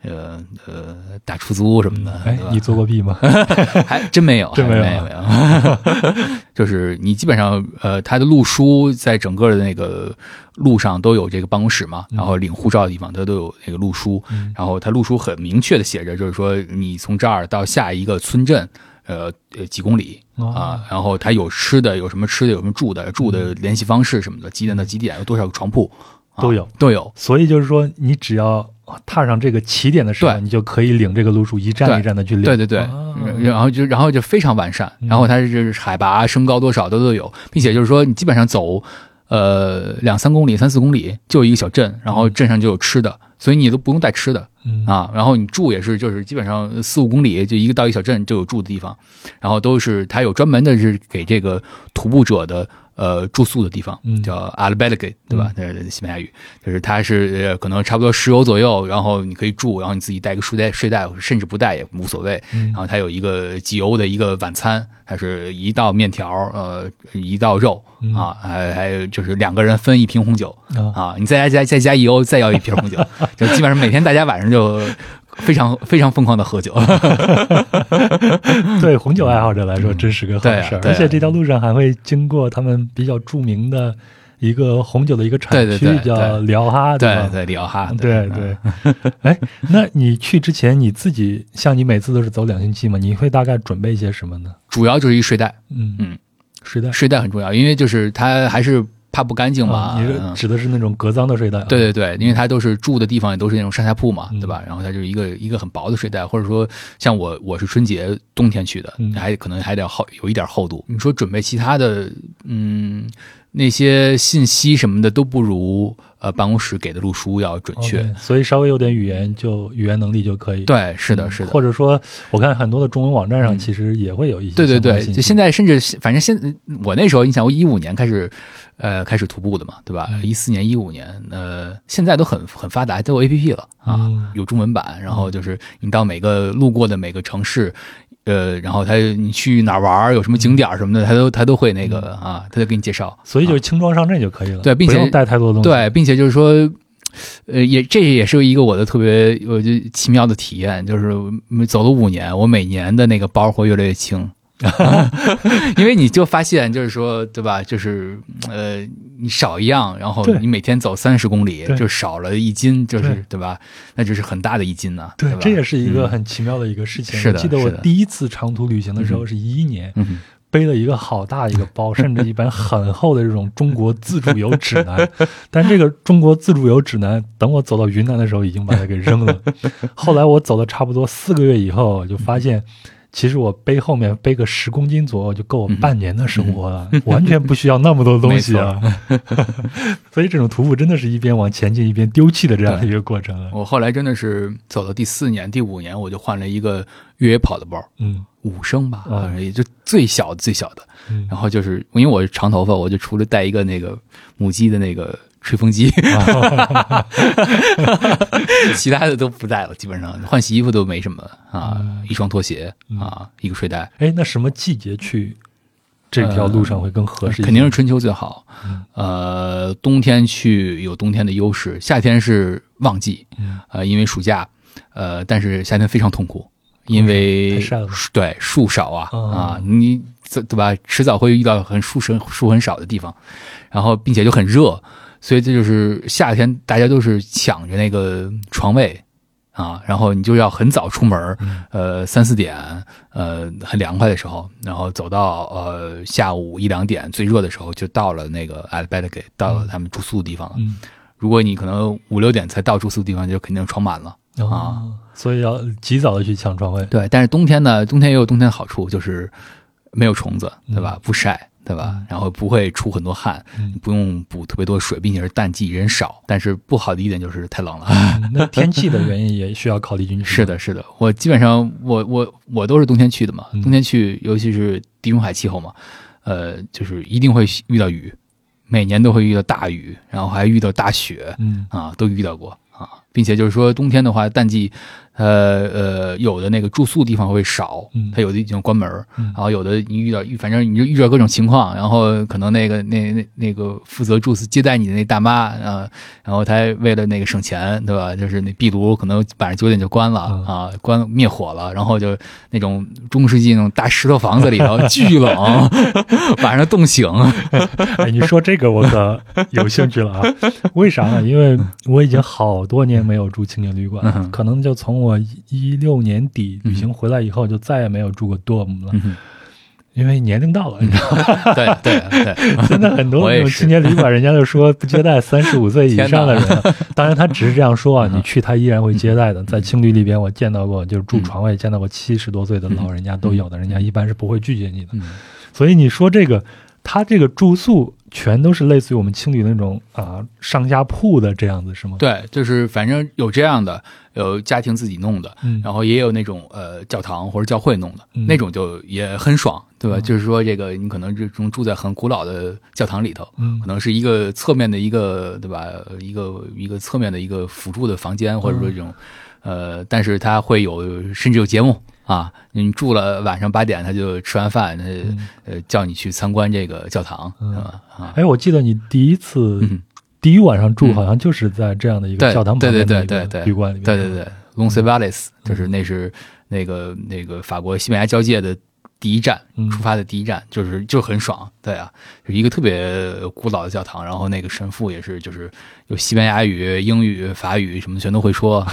呃呃，打出租什么的，哎，你做过弊吗？还真没有，真没有，没有，没有。就是你基本上，呃，它的路书在整个的那个路上都有这个办公室嘛，然后领护照的地方它都有那个路书，然后它路书很明确的写着，就是说你从这儿到下一个村镇，呃呃几公里啊，然后它有吃的，有什么吃的，有什么住的，住的联系方式什么的，几点到几点，有多少个床铺，都有都有。所以就是说，你只要。踏上这个起点的时候，你就可以领这个路数，一站一站的去领。对对对，然后就然后就非常完善。然后它是海拔升高多少都都有，并且就是说你基本上走呃两三公里、三四公里就有一个小镇，然后镇上就有吃的，所以你都不用带吃的啊。然后你住也是，就是基本上四五公里就一个到一个小镇就有住的地方，然后都是它有专门的是给这个徒步者的。呃，住宿的地方叫 a l b e r g e 对吧？那是西班牙语，就是它是可能差不多十欧左右，然后你可以住，然后你自己带个睡袋，睡袋甚至不带也无所谓。然后它有一个几欧的一个晚餐，它是一道面条，呃，一道肉啊，还还有就是两个人分一瓶红酒啊，你再加加再加一欧，再要一瓶红酒，就基本上每天大家晚上就。非常非常疯狂的喝酒，对红酒爱好者来说真是个好事儿。而且这条路上还会经过他们比较著名的一个红酒的一个产区，叫里奥哈，对对里奥哈，对对。哎，那你去之前你自己像你每次都是走两星期嘛？你会大概准备一些什么呢？主要就是一睡袋，嗯嗯，睡袋睡袋很重要，因为就是它还是。怕不干净嘛？你是指的是那种隔脏的睡袋？对对对，因为它都是住的地方也都是那种上下铺嘛，对吧？然后它就是一个一个很薄的睡袋，或者说像我我是春节冬天去的，还可能还得厚有一点厚度。你说准备其他的，嗯，那些信息什么的都不如呃办公室给的路书要准确，所以稍微有点语言就语言能力就可以。对，是的，是的。或者说，我看很多的中文网站上其实也会有一些。对对对，就现在甚至反正现我那时候，你想我一五年开始。呃，开始徒步的嘛，对吧？一四年、一五年，呃，现在都很很发达，都有 A P P 了啊，有中文版。然后就是你到每个路过的每个城市，呃，然后他你去哪玩，有什么景点什么的，他都他都会那个啊，他就给你介绍。所以就是轻装上阵就可以了，对，并且带太多东西。对，并且就是说，呃，也这也是一个我的特别我觉得奇妙的体验，就是走了五年，我每年的那个包会越来越轻。因为你就发现，就是说，对吧？就是呃，你少一样，然后你每天走三十公里，就少了一斤，就是对吧？那就是很大的一斤呢。对，这也是一个很奇妙的一个事情。是的，记得我第一次长途旅行的时候是一一年，背了一个好大一个包，甚至一本很厚的这种中国自助游指南。但这个中国自助游指南，等我走到云南的时候，已经把它给扔了。后来我走了差不多四个月以后，就发现。其实我背后面背个十公斤左右就够我半年的生活了，完全不需要那么多东西啊。所以这种徒步真的是一边往前进一边丢弃的这样的一个过程。我后来真的是走到第四年、第五年，我就换了一个越野跑的包，嗯，五升吧，也就最小最小的。然后就是因为我是长头发，我就除了带一个那个母鸡的那个。吹风机，其他的都不带了，基本上换洗衣服都没什么啊，一双拖鞋啊，一个睡袋。哎，那什么季节去这条路上会更合适？肯定是春秋最好。呃，冬天去有冬天的优势，夏天是旺季。呃，因为暑假，呃，但是夏天非常痛苦，因为对树少啊啊，你对吧？迟早会遇到很树生树很少的地方，然后并且就很热。所以这就是夏天，大家都是抢着那个床位啊，然后你就要很早出门，呃，三四点，呃，很凉快的时候，然后走到呃下午一两点最热的时候，就到了那个 a l b e r g 到了他们住宿的地方了。如果你可能五六点才到住宿的地方，就肯定床满了啊，所以要及早的去抢床位。对，但是冬天呢，冬天也有冬天的好处，就是没有虫子，对吧？不晒。对吧？然后不会出很多汗，不用补特别多水，并且是淡季人少。但是不好的一点就是太冷了。那天气的原因也需要考虑进去。是的，是的。我基本上我我我都是冬天去的嘛，冬天去，尤其是地中海气候嘛，呃，就是一定会遇到雨，每年都会遇到大雨，然后还遇到大雪，嗯啊，都遇到过啊，并且就是说冬天的话，淡季。呃呃，有的那个住宿地方会少，它有的已经关门然后有的你遇到，反正你就遇到各种情况，然后可能那个那那那个负责住宿接待你的那大妈啊，然后她为了那个省钱，对吧？就是那壁炉可能晚上九点就关了啊，关灭火了，然后就那种中世纪那种大石头房子里头巨冷，晚上冻醒。哎，你说这个我可有兴趣了啊？为啥呢？因为我已经好多年没有住青年旅馆，可能就从我一六年底旅行回来以后，就再也没有住过 dorm 了，因为年龄到了，你知道吗？对 对对，现在 很多那种青年旅馆，人家就说不接待三十五岁以上的人。当然，他只是这样说啊，你去他依然会接待的。在青旅里边，我见到过，就是住床位见到过七十多岁的老人家都有的，人家一般是不会拒绝你的。所以你说这个，他这个住宿。全都是类似于我们青旅那种啊上下铺的这样子是吗？对，就是反正有这样的，有家庭自己弄的，然后也有那种呃教堂或者教会弄的，那种就也很爽，对吧？就是说这个你可能这种住在很古老的教堂里头，可能是一个侧面的一个对吧？一个一个侧面的一个辅助的房间，或者说这种呃，但是它会有甚至有节目。啊，你住了晚上八点，他就吃完饭，他呃叫你去参观这个教堂，是吧？啊，哎，我记得你第一次第一晚上住，好像就是在这样的一个教堂旁边的旅馆里面，对对对 l o n c e v a l l e s 就是那是那个那个法国西班牙交界的。第一站出发的第一站就是就很爽，对啊，是一个特别古老的教堂，然后那个神父也是就是有西班牙语、英语、法语什么全都会说，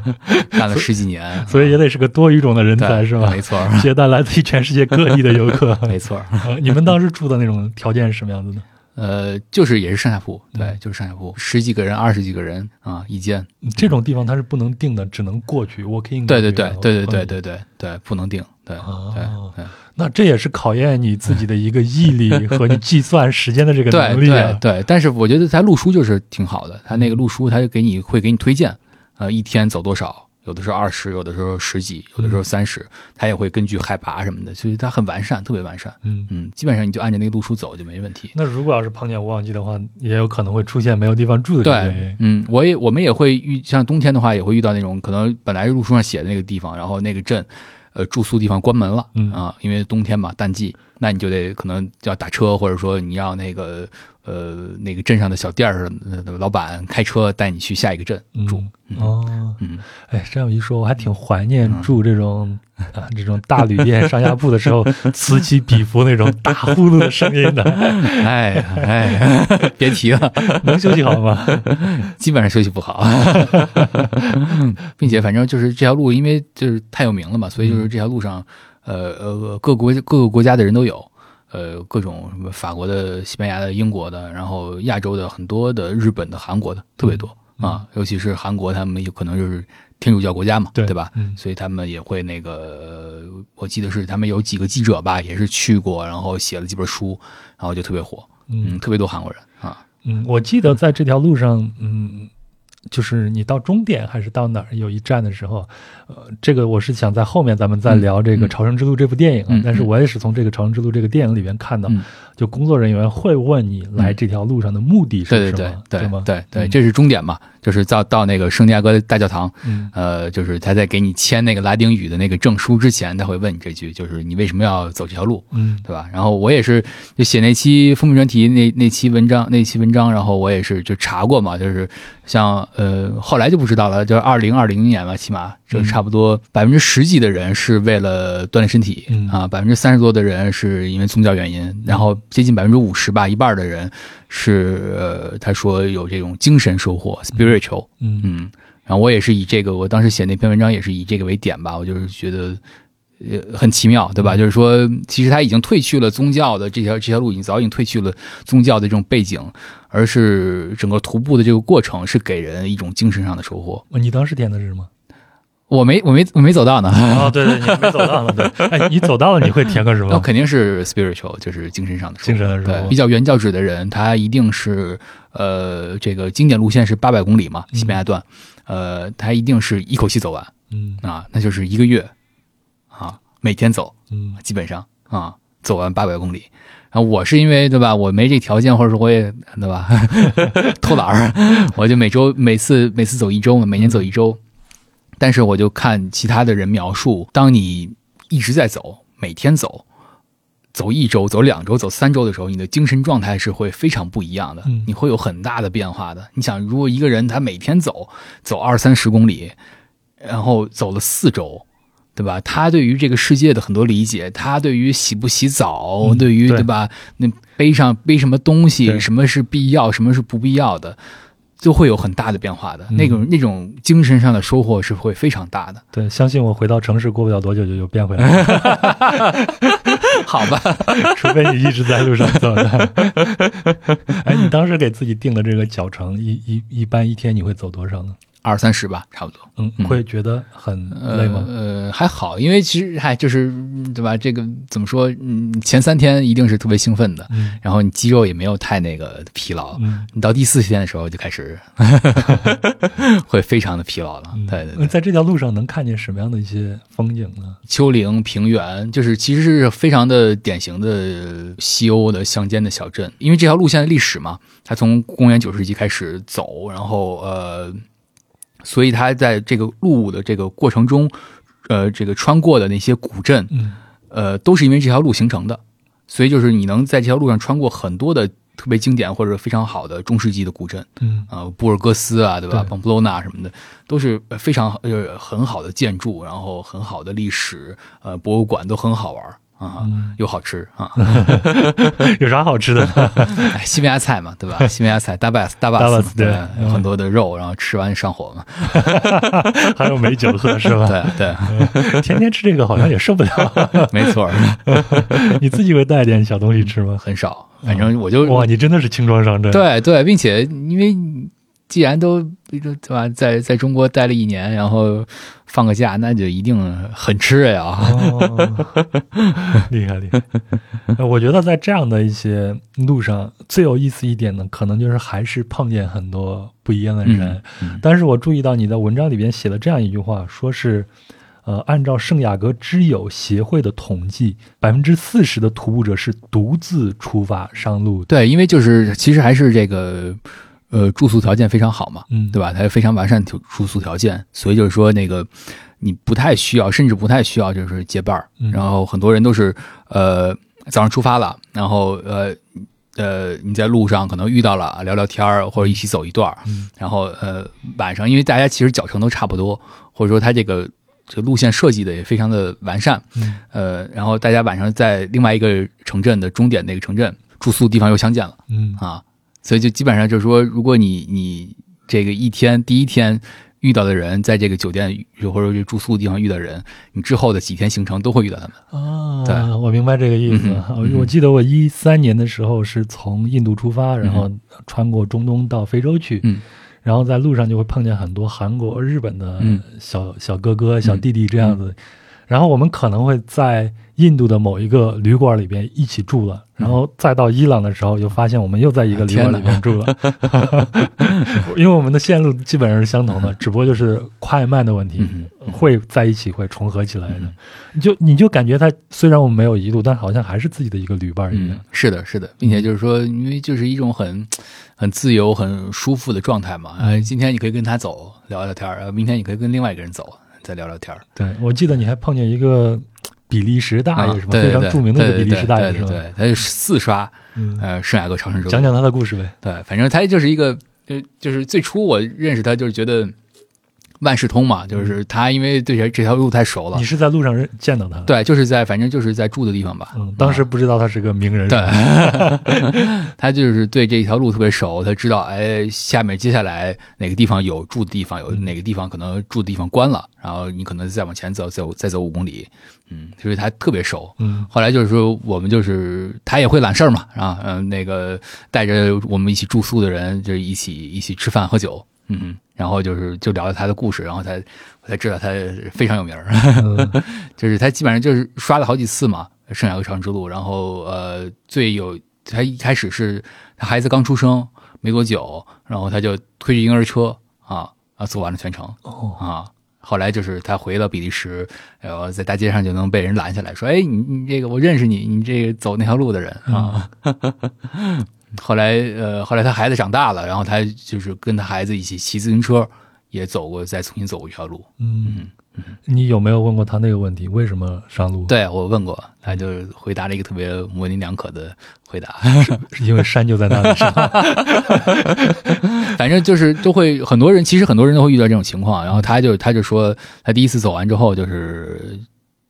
干了十几年，所以也得是个多语种的人才是吧？没错，接待来自于全世界各地的游客，没错。你们当时住的那种条件是什么样子的？呃，就是也是上下铺，对，就是上下铺，十几个人、二十几个人啊，一间。这种地方它是不能定的，只能过去。我可以。对对对对对对对对对，不能定。对对对。那这也是考验你自己的一个毅力 和你计算时间的这个能力对。对，但是我觉得他路书就是挺好的，他那个路书他就给你会给你推荐，呃，一天走多少。有的时候二十，有的时候十几，有的时候三十，它也会根据海拔什么的，所以它很完善，特别完善。嗯嗯，基本上你就按照那个路数走就没问题。那如果要是碰见旺季的话，也有可能会出现没有地方住的对，嗯，我也我们也会遇，像冬天的话也会遇到那种可能本来路书上写的那个地方，然后那个镇，呃，住宿地方关门了，啊，因为冬天嘛，淡季，那你就得可能要打车，或者说你要那个。呃，那个镇上的小店儿的老板开车带你去下一个镇住。哦，嗯，哎，这样一说，我还挺怀念住这种啊这种大旅店上下铺的时候，此起彼伏那种打呼噜的声音的。哎哎，别提了，能休息好吗？基本上休息不好，并且反正就是这条路，因为就是太有名了嘛，所以就是这条路上，呃呃，各国各个国家的人都有。呃，各种什么法国的、西班牙的、英国的，然后亚洲的很多的、日本的、韩国的特别多啊，尤其是韩国，他们有可能就是天主教国家嘛，对吧？所以他们也会那个，我记得是他们有几个记者吧，也是去过，然后写了几本书，然后就特别火，嗯，特别多韩国人啊。嗯，我记得在这条路上，嗯。就是你到终点还是到哪儿有一站的时候，呃，这个我是想在后面咱们再聊这个《朝圣之路》这部电影啊。但是我也是从这个《朝圣之路》这个电影里边看到，就工作人员会问你来这条路上的目的是什么，对吗？对对，这是终点嘛。就是到到那个圣地亚哥大教堂，呃，就是他在给你签那个拉丁语的那个证书之前，他会问你这句，就是你为什么要走这条路，嗯，对吧？然后我也是就写那期封面专题那那期文章那期文章，然后我也是就查过嘛，就是像呃后来就不知道了，就是二零二零年吧，起码就差不多百分之十几的人是为了锻炼身体啊，百分之三十多的人是因为宗教原因，然后接近百分之五十吧，一半的人。是，呃，他说有这种精神收获，spiritual，嗯嗯，然后我也是以这个，我当时写那篇文章也是以这个为点吧，我就是觉得，呃，很奇妙，对吧？就是说，其实他已经褪去了宗教的这条这条路，已经早已经褪去了宗教的这种背景，而是整个徒步的这个过程是给人一种精神上的收获。你当时点的是什么？我没我没我没走到呢。哦，对对，你没走到呢。对，哎，你走到了，你会填个什么？那 肯定是 spiritual，就是精神上的。精神的是对，比较原教旨的人，他一定是呃，这个经典路线是八百公里嘛，西班牙段，呃，他一定是一口气走完。嗯啊，那就是一个月啊，每天走，嗯，基本上啊，走完八百公里。然后我是因为对吧，我没这条件，或者说我也对吧，偷懒儿，我就每周每次每次走一周嘛，每年走一周。但是我就看其他的人描述，当你一直在走，每天走，走一周、走两周、走三周的时候，你的精神状态是会非常不一样的，你会有很大的变化的。你想，如果一个人他每天走走二三十公里，然后走了四周，对吧？他对于这个世界的很多理解，他对于洗不洗澡，对于对吧？那背上背什么东西，什么是必要，什么是不必要的。就会有很大的变化的，那种那种精神上的收获是会非常大的。对，相信我，回到城市过不了多久就又变回来了。好吧，除非你一直在路上走的。哎，你当时给自己定的这个脚程，一一一般一天你会走多少呢？二三十吧，差不多。嗯，会觉得很累吗？呃，还好，因为其实还就是对吧？这个怎么说？嗯，前三天一定是特别兴奋的，然后你肌肉也没有太那个疲劳。嗯，你到第四天的时候就开始 会非常的疲劳了。对对。在这条路上能看见什么样的一些风景呢？丘陵、平原，就是其实是非常的典型的西欧的乡间的小镇。因为这条路线的历史嘛，它从公元九世纪开始走，然后呃。所以他在这个路的这个过程中，呃，这个穿过的那些古镇，呃，都是因为这条路形成的。所以就是你能在这条路上穿过很多的特别经典或者非常好的中世纪的古镇，嗯，啊，布尔戈斯啊，对吧？庞普罗纳什么的，都是非常呃很好的建筑，然后很好的历史，呃，博物馆都很好玩。啊，又好吃啊！有啥好吃的？西班牙菜嘛，对吧？西班牙菜，大巴斯，大巴斯，对，很多的肉，然后吃完上火嘛。还有美酒喝是吧？对对，天天吃这个好像也受不了。没错，你自己会带点小东西吃吗？很少，反正我就哇，你真的是轻装上阵。对对，并且因为。既然都对吧，在在中国待了一年，然后放个假，那就一定很吃呀！厉害厉害！我觉得在这样的一些路上，最有意思一点呢，可能就是还是碰见很多不一样的人。但是我注意到你的文章里边写了这样一句话，说是呃，按照圣雅各之友协会的统计，百分之四十的徒步者是独自出发上路。对，因为就是其实还是这个。呃，住宿条件非常好嘛，嗯，对吧？它非常完善住住宿条件，所以就是说那个你不太需要，甚至不太需要就是结伴儿。然后很多人都是呃早上出发了，然后呃呃你在路上可能遇到了聊聊天儿或者一起走一段儿，然后呃晚上因为大家其实脚程都差不多，或者说它这个这个路线设计的也非常的完善，呃，然后大家晚上在另外一个城镇的终点那个城镇住宿地方又相见了，嗯啊。所以就基本上就是说，如果你你这个一天第一天遇到的人，在这个酒店或者这住宿的地方遇到人，你之后的几天行程都会遇到他们。啊，对，我明白这个意思。我记得我一三年的时候是从印度出发，然后穿过中东到非洲去，然后在路上就会碰见很多韩国、日本的小小哥哥、小弟弟这样子。然后我们可能会在印度的某一个旅馆里边一起住了，然后再到伊朗的时候，又发现我们又在一个旅馆里边住了，因为我们的线路基本上是相同的，只不过就是快慢的问题，会在一起会重合起来的。你就你就感觉他虽然我们没有一路，但好像还是自己的一个旅伴一样。是的，是的，并且就是说，因为就是一种很很自由、很舒服的状态嘛。哎，今天你可以跟他走聊聊天儿，明天你可以跟另外一个人走。再聊聊天儿，对我记得你还碰见一个比利时大爷，是吧？非常著名的一个比利时大爷，是吧？对，他就四刷，呃，圣雅各长生州。讲讲他的故事呗。对，反正他就是一个，就就是最初我认识他，就是觉得。万事通嘛，就是他，因为对这这条路太熟了。你是在路上认见到他？对，就是在，反正就是在住的地方吧。嗯，当时不知道他是个名人。对，他就是对这条路特别熟，他知道，哎，下面接下来哪个地方有住的地方，有哪个地方可能住的地方关了，然后你可能再往前走，走再走五公里，嗯，所以他特别熟。嗯，后来就是说，我们就是他也会揽事儿嘛，啊，嗯，那个带着我们一起住宿的人，就是一起一起吃饭喝酒。嗯，然后就是就聊了他的故事，然后才我才知道他非常有名儿，就是他基本上就是刷了好几次嘛，《圣雅各朝圣之路》，然后呃，最有他一开始是他孩子刚出生没多久，然后他就推着婴儿车啊啊走完了全程啊。后来就是他回到比利时，然后在大街上就能被人拦下来说：“哎，你你这个我认识你，你这个走那条路的人啊。”后来呃，后来他孩子长大了，然后他就是跟他孩子一起骑自行车，也走过，再重新走过一条路。嗯。你有没有问过他那个问题？为什么上路？对我问过，他就回答了一个特别模棱两可的回答，是因为山就在那里。反正就是都会很多人，其实很多人都会遇到这种情况。然后他就他就说，他第一次走完之后，就是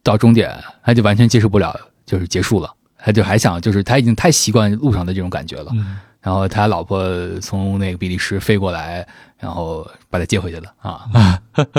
到终点，他就完全接受不了，就是结束了。他就还想，就是他已经太习惯路上的这种感觉了。然后他老婆从那个比利时飞过来。然后把他接回去了啊，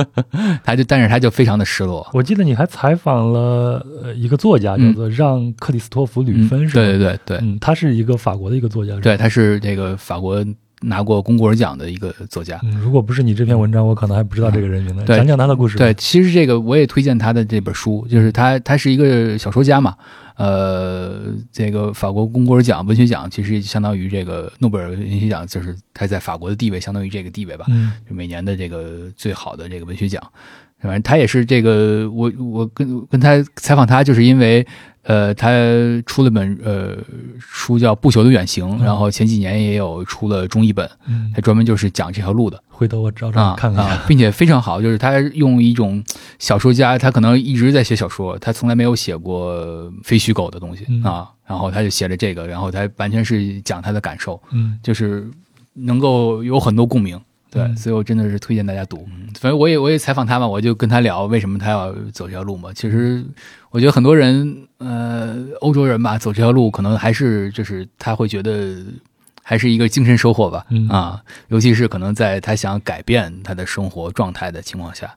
他就，但是他就非常的失落。我记得你还采访了一个作家，叫做让克里斯托弗吕芬，是吧？对对对对，嗯，他是一个法国的一个作家，对，他是这个法国拿过龚古尔奖的一个作家。嗯，如果不是你这篇文章，我可能还不知道这个人名呢。讲讲他的故事。对，其实这个我也推荐他的这本书，就是他他是一个小说家嘛。呃，这个法国龚古尔奖文学奖其实相当于这个诺贝尔文学奖，就是他在法国的地位相当于这个地位吧，就每年的这个最好的这个文学奖。反正他也是这个，我我跟跟他采访他，就是因为。呃，他出了本呃书叫《不朽的远行》，然后前几年也有出了中译本，他专门就是讲这条路的。回头我找找看看，并且非常好，就是他用一种小说家，他可能一直在写小说，他从来没有写过非虚构的东西啊，然后他就写了这个，然后他完全是讲他的感受，嗯，就是能够有很多共鸣。对，所以我真的是推荐大家读。反正我也我也采访他嘛，我就跟他聊为什么他要走这条路嘛。其实我觉得很多人，呃，欧洲人吧，走这条路可能还是就是他会觉得还是一个精神收获吧。啊，尤其是可能在他想改变他的生活状态的情况下，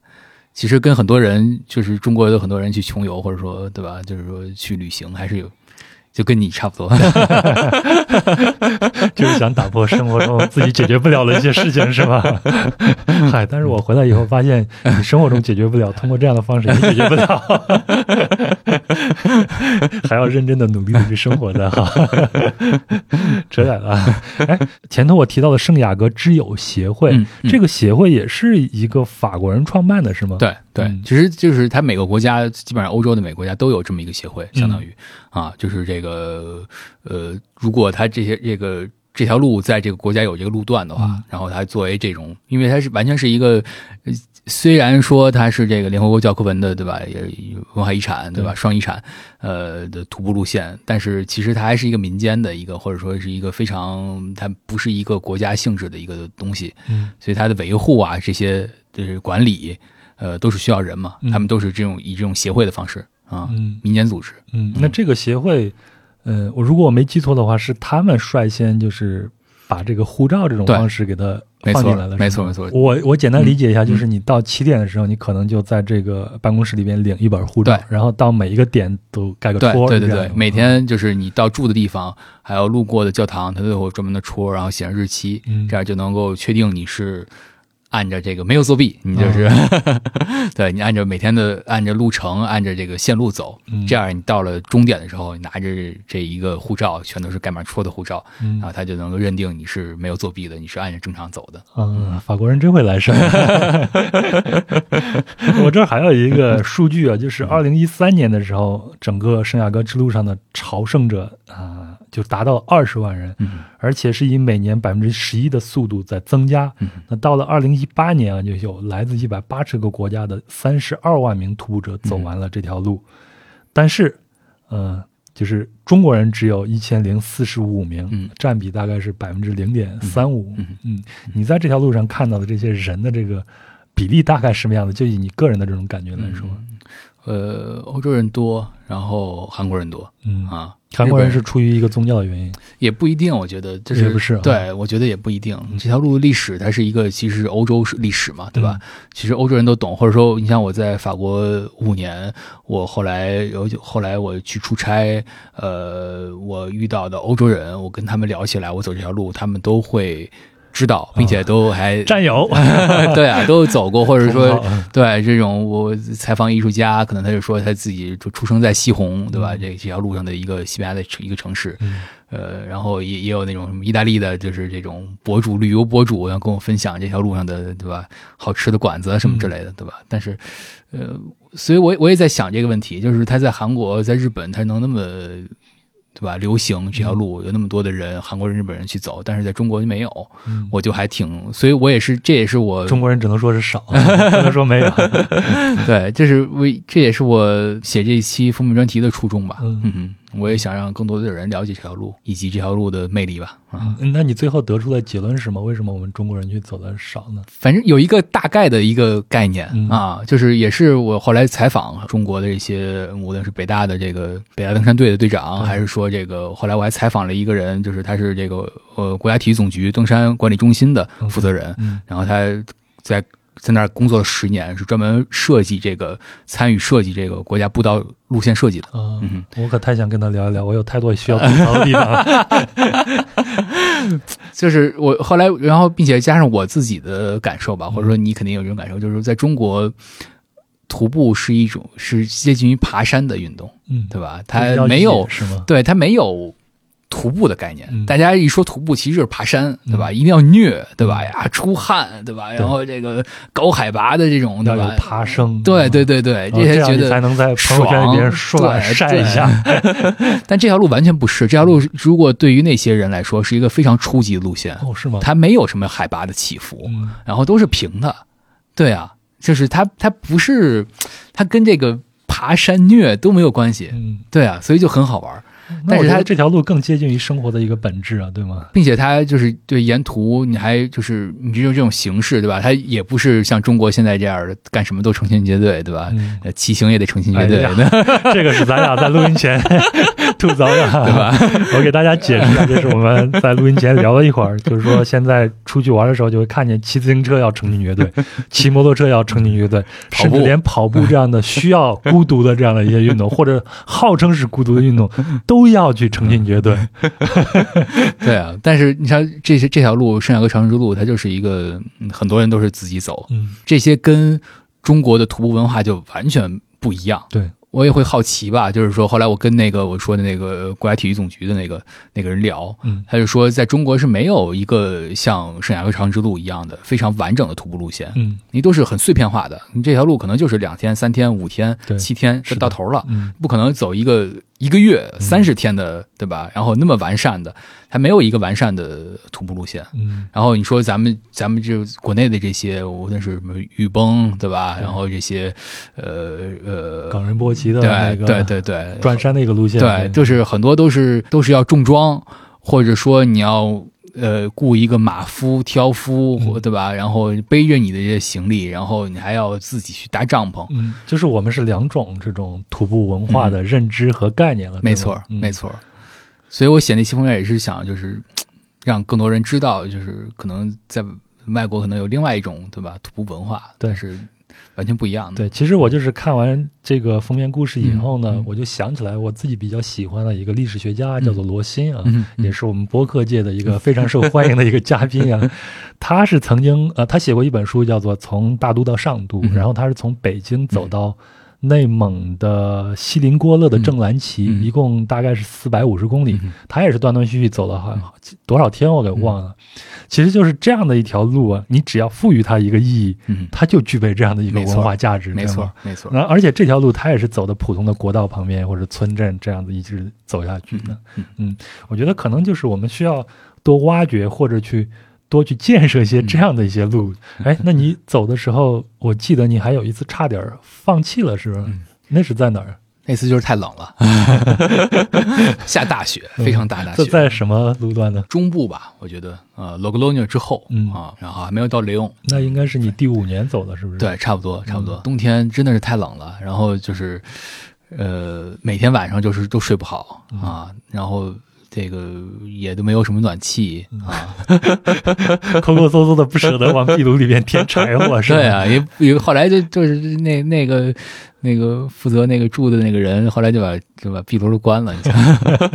其实跟很多人就是中国有很多人去穷游或者说对吧，就是说去旅行还是有。就跟你差不多，就是想打破生活中自己解决不了的一些事情，是吧？嗨，但是我回来以后发现，你生活中解决不了，通过这样的方式也解决不了，还要认真的努力的去生活的哈。扯远了，哎，前头我提到的圣雅各之友协会，这个协会也是一个法国人创办的，是吗？对对，其实就是它每个国家，基本上欧洲的每个国家都有这么一个协会，相当于。啊，就是这个，呃，如果它这些这个这条路在这个国家有这个路段的话，然后它作为这种，因为它是完全是一个，虽然说它是这个联合国教科文的，对吧？也文化遗产，对吧？双遗产，呃的徒步路线，但是其实它还是一个民间的一个，或者说是一个非常，它不是一个国家性质的一个东西，嗯，所以它的维护啊，这些就是管理，呃，都是需要人嘛，他们都是这种以这种协会的方式。啊，嗯，民间组织，嗯，那这个协会，呃，我如果我没记错的话，是他们率先就是把这个护照这种方式给它放进来了，没错没错。我我简单理解一下，就是你到起点的时候，你可能就在这个办公室里边领一本护照，然后到每一个点都盖个戳，对对对，每天就是你到住的地方，还有路过的教堂，它都有专门的戳，然后显示日期，这样就能够确定你是。按着这个没有作弊，你就是，对你按照每天的按着路程，按着这个线路走，这样你到了终点的时候，你拿着这一个护照，全都是盖满戳的护照，然后他就能够认定你是没有作弊的，你是按着正常走的。嗯，法国人真会来事儿。我这儿还有一个数据啊，就是二零一三年的时候，整个圣雅各之路上的朝圣者啊。就达到二十万人，而且是以每年百分之十一的速度在增加。那到了二零一八年啊，就有来自一百八十个国家的三十二万名徒步者走完了这条路。但是，呃，就是中国人只有一千零四十五名，占比大概是百分之零点三五。嗯，你在这条路上看到的这些人的这个比例大概什么样子？就以你个人的这种感觉来说。呃，欧洲人多，然后韩国人多，嗯啊，韩国人是出于一个宗教的原因，也不一定，我觉得这是不是？对，我觉得也不一定。这条路的历史，它是一个其实欧洲史历史嘛，对吧？其实欧洲人都懂，或者说，你像我在法国五年，我后来有后来我去出差，呃，我遇到的欧洲人，我跟他们聊起来，我走这条路，他们都会。知道，并且都还战友，对啊，都走过，或者说对这种我采访艺术家，可能他就说他自己就出生在西红，对吧？这这条路上的一个西班牙的一个城市，呃，然后也也有那种什么意大利的，就是这种博主、旅游博主要跟我分享这条路上的，对吧？好吃的馆子什么之类的，对吧？但是，呃，所以我我也在想这个问题，就是他在韩国、在日本，他能那么。对吧？流行这条路有那么多的人，韩国人、日本人去走，但是在中国就没有，我就还挺，所以我也是，这也是我中国人只能说是少，不能说没有。对，这是为，这也是我写这一期封面专题的初衷吧。嗯嗯。我也想让更多的人了解这条路以及这条路的魅力吧。啊，那你最后得出的结论是什么？为什么我们中国人去走的少呢？反正有一个大概的一个概念啊，就是也是我后来采访中国的一些，无论是北大的这个北大登山队的队长，还是说这个后来我还采访了一个人，就是他是这个呃国家体育总局登山管理中心的负责人，然后他在。在那儿工作了十年，是专门设计这个、参与设计这个国家步道路线设计的。嗯，我可太想跟他聊一聊，我有太多需要吐槽的地方。就是我后来，然后并且加上我自己的感受吧，或者说你肯定有这种感受，就是在中国，徒步是一种是接近于爬山的运动，嗯，对吧？它没有是吗？对，它没有。徒步的概念，大家一说徒步，其实就是爬山，对吧？一定要虐，对吧？呀，出汗，对吧？然后这个高海拔的这种，对吧？爬升，对对对对，这些觉得才能在朋友圈里边帅晒一下。但这条路完全不是，这条路如果对于那些人来说是一个非常初级的路线哦，是吗？它没有什么海拔的起伏，然后都是平的，对啊，就是它它不是，它跟这个爬山虐都没有关系，嗯，对啊，所以就很好玩。但是它这条路更接近于生活的一个本质啊，对吗？并且它就是对沿途你还就是你只有这种形式，对吧？它也不是像中国现在这样的干什么都成群结队，对吧？嗯，骑行也得成群结队。这个是咱俩在录音前 吐槽的，对吧？我给大家解释一下，这是我们在录音前聊了一会儿，就是说现在出去玩的时候就会看见骑自行车要成群结队，骑摩托车要成群结队，甚至连跑步这样的需要孤独的这样的一些运动，或者号称是孤独的运动，都。要去成群结队，对啊，但是你像这些这条路圣雅各朝圣之路，它就是一个很多人都是自己走，这些跟中国的徒步文化就完全不一样。对。我也会好奇吧，就是说，后来我跟那个我说的那个国家体育总局的那个那个人聊，嗯，他就说，在中国是没有一个像圣雅各长之路一样的非常完整的徒步路线，嗯，你都是很碎片化的，你这条路可能就是两天、三天、五天、七天是到头了，嗯，不可能走一个一个月三十天的，对吧？然后那么完善的。还没有一个完善的徒步路线，嗯，然后你说咱们咱们这国内的这些，无论是什么雨崩，对吧？然后这些，呃呃，冈仁波齐的那个，对对对，转山的一个路线，对，就是很多都是都是要重装，或者说你要呃雇一个马夫、挑夫，对吧？然后背着你的这些行李，然后你还要自己去搭帐篷，嗯，就是我们是两种这种徒步文化的认知和概念了，没错，没错。所以我写那期封面也是想，就是 让更多人知道，就是可能在外国可能有另外一种，对吧？徒步文化，但是完全不一样的。对，其实我就是看完这个封面故事以后呢，我就想起来我自己比较喜欢的一个历史学家，叫做罗新啊，也是我们播客界的一个非常受欢迎的一个嘉宾啊。他是曾经呃，他写过一本书，叫做《从大都到上都》，然后他是从北京走到。内蒙的锡林郭勒的正蓝旗，一共大概是四百五十公里，它也是断断续续走了好像多少天，我给忘了。其实就是这样的一条路啊，你只要赋予它一个意义，它就具备这样的一个文化价值，没错，没错。那而且这条路它也是走的普通的国道旁边或者村镇这样子一直走下去的。嗯，我觉得可能就是我们需要多挖掘或者去。多去建设一些这样的一些路，哎，那你走的时候，我记得你还有一次差点放弃了，是不是？那是在哪儿？那次就是太冷了，下大雪，非常大大雪。在什么路段呢？中部吧，我觉得，呃，Logolonia 之后，啊，然后还没有到雷翁。那应该是你第五年走的，是不是？对，差不多，差不多。冬天真的是太冷了，然后就是，呃，每天晚上就是都睡不好啊，然后。这个也都没有什么暖气啊，抠抠搜搜的，不舍得往壁炉里面添柴火，是吧？对啊，也也后来就就是那那个那个负责那个住的那个人，后来就把就把壁炉都关了。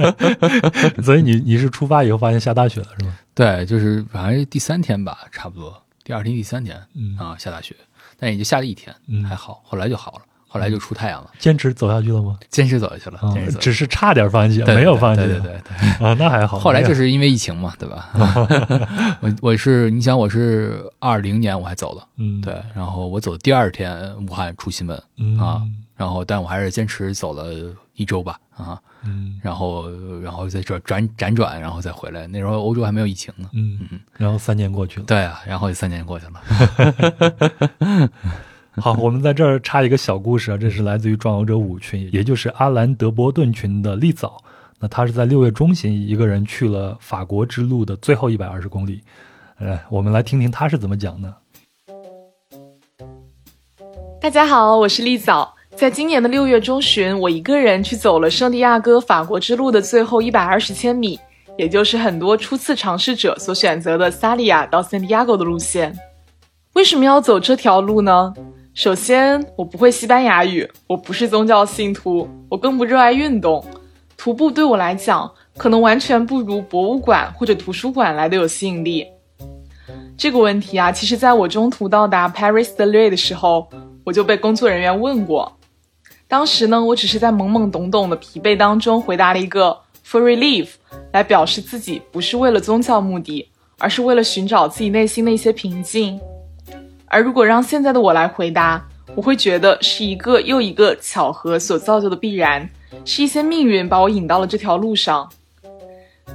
所以你你是出发以后发现下大雪了是吗？对，就是反正第三天吧，差不多第二天、第三天啊下大雪，但也就下了一天，还好，后来就好了。后来就出太阳了，坚持走下去了吗？坚持走下去了，坚持走只是差点放弃，没有放弃。对对对啊，那还好。后来就是因为疫情嘛，对吧？我我是你想我是二零年我还走了，嗯，对。然后我走的第二天武汉出新闻啊，然后但我还是坚持走了一周吧啊，嗯，然后然后再转转辗转，然后再回来。那时候欧洲还没有疫情呢，嗯嗯。然后三年过去了，对啊，然后三年过去了。好，我们在这儿插一个小故事啊，这是来自于壮游者五群，也就是阿兰德伯顿群的利早。那他是在六月中旬一个人去了法国之路的最后一百二十公里。呃，我们来听听他是怎么讲的。大家好，我是利早。在今年的六月中旬，我一个人去走了圣地亚哥法国之路的最后一百二十千米，也就是很多初次尝试者所选择的萨利亚到圣地亚哥的路线。为什么要走这条路呢？首先，我不会西班牙语，我不是宗教信徒，我更不热爱运动。徒步对我来讲，可能完全不如博物馆或者图书馆来的有吸引力。这个问题啊，其实在我中途到达 Paris de l e 的时候，我就被工作人员问过。当时呢，我只是在懵懵懂懂的疲惫当中回答了一个 for relief，来表示自己不是为了宗教目的，而是为了寻找自己内心的一些平静。而如果让现在的我来回答，我会觉得是一个又一个巧合所造就的必然，是一些命运把我引到了这条路上。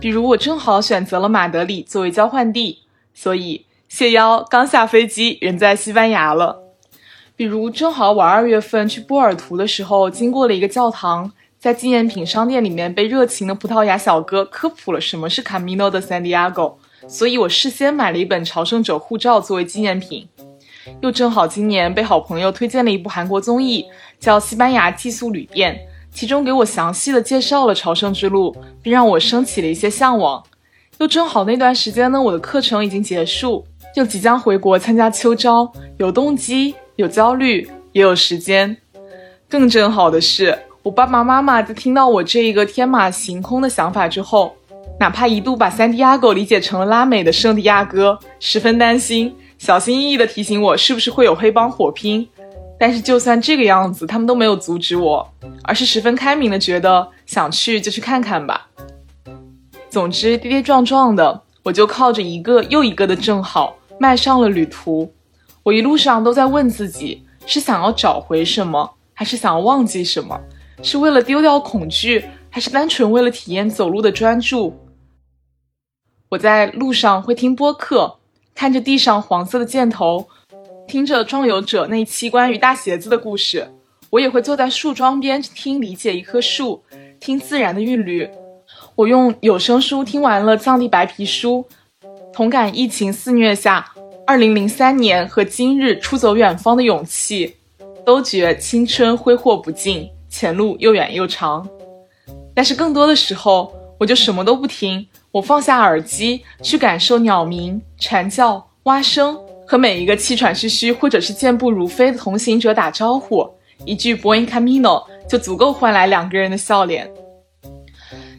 比如我正好选择了马德里作为交换地，所以谢邀刚下飞机，人在西班牙了。比如正好我二月份去波尔图的时候，经过了一个教堂，在纪念品商店里面被热情的葡萄牙小哥科普了什么是 Camino de Santiago，所以我事先买了一本朝圣者护照作为纪念品。又正好今年被好朋友推荐了一部韩国综艺，叫《西班牙寄宿旅店》，其中给我详细的介绍了朝圣之路，并让我升起了一些向往。又正好那段时间呢，我的课程已经结束，又即将回国参加秋招，有动机，有焦虑，也有时间。更正好的是，我爸爸妈妈在听到我这一个天马行空的想法之后，哪怕一度把三迪亚哥理解成了拉美的圣地亚哥，十分担心。小心翼翼地提醒我是不是会有黑帮火拼，但是就算这个样子，他们都没有阻止我，而是十分开明的觉得想去就去看看吧。总之跌跌撞撞的，我就靠着一个又一个的正好迈上了旅途。我一路上都在问自己：是想要找回什么，还是想要忘记什么？是为了丢掉恐惧，还是单纯为了体验走路的专注？我在路上会听播客。看着地上黄色的箭头，听着装游者那期关于大鞋子的故事，我也会坐在树桩边听理解一棵树，听自然的韵律。我用有声书听完了《藏地白皮书》，同感疫情肆虐下2003年和今日出走远方的勇气，都觉青春挥霍不尽，前路又远又长。但是更多的时候，我就什么都不听。我放下耳机，去感受鸟鸣、蝉叫、蛙声，和每一个气喘吁吁或者是健步如飞的同行者打招呼。一句 “Buen camino” 就足够换来两个人的笑脸。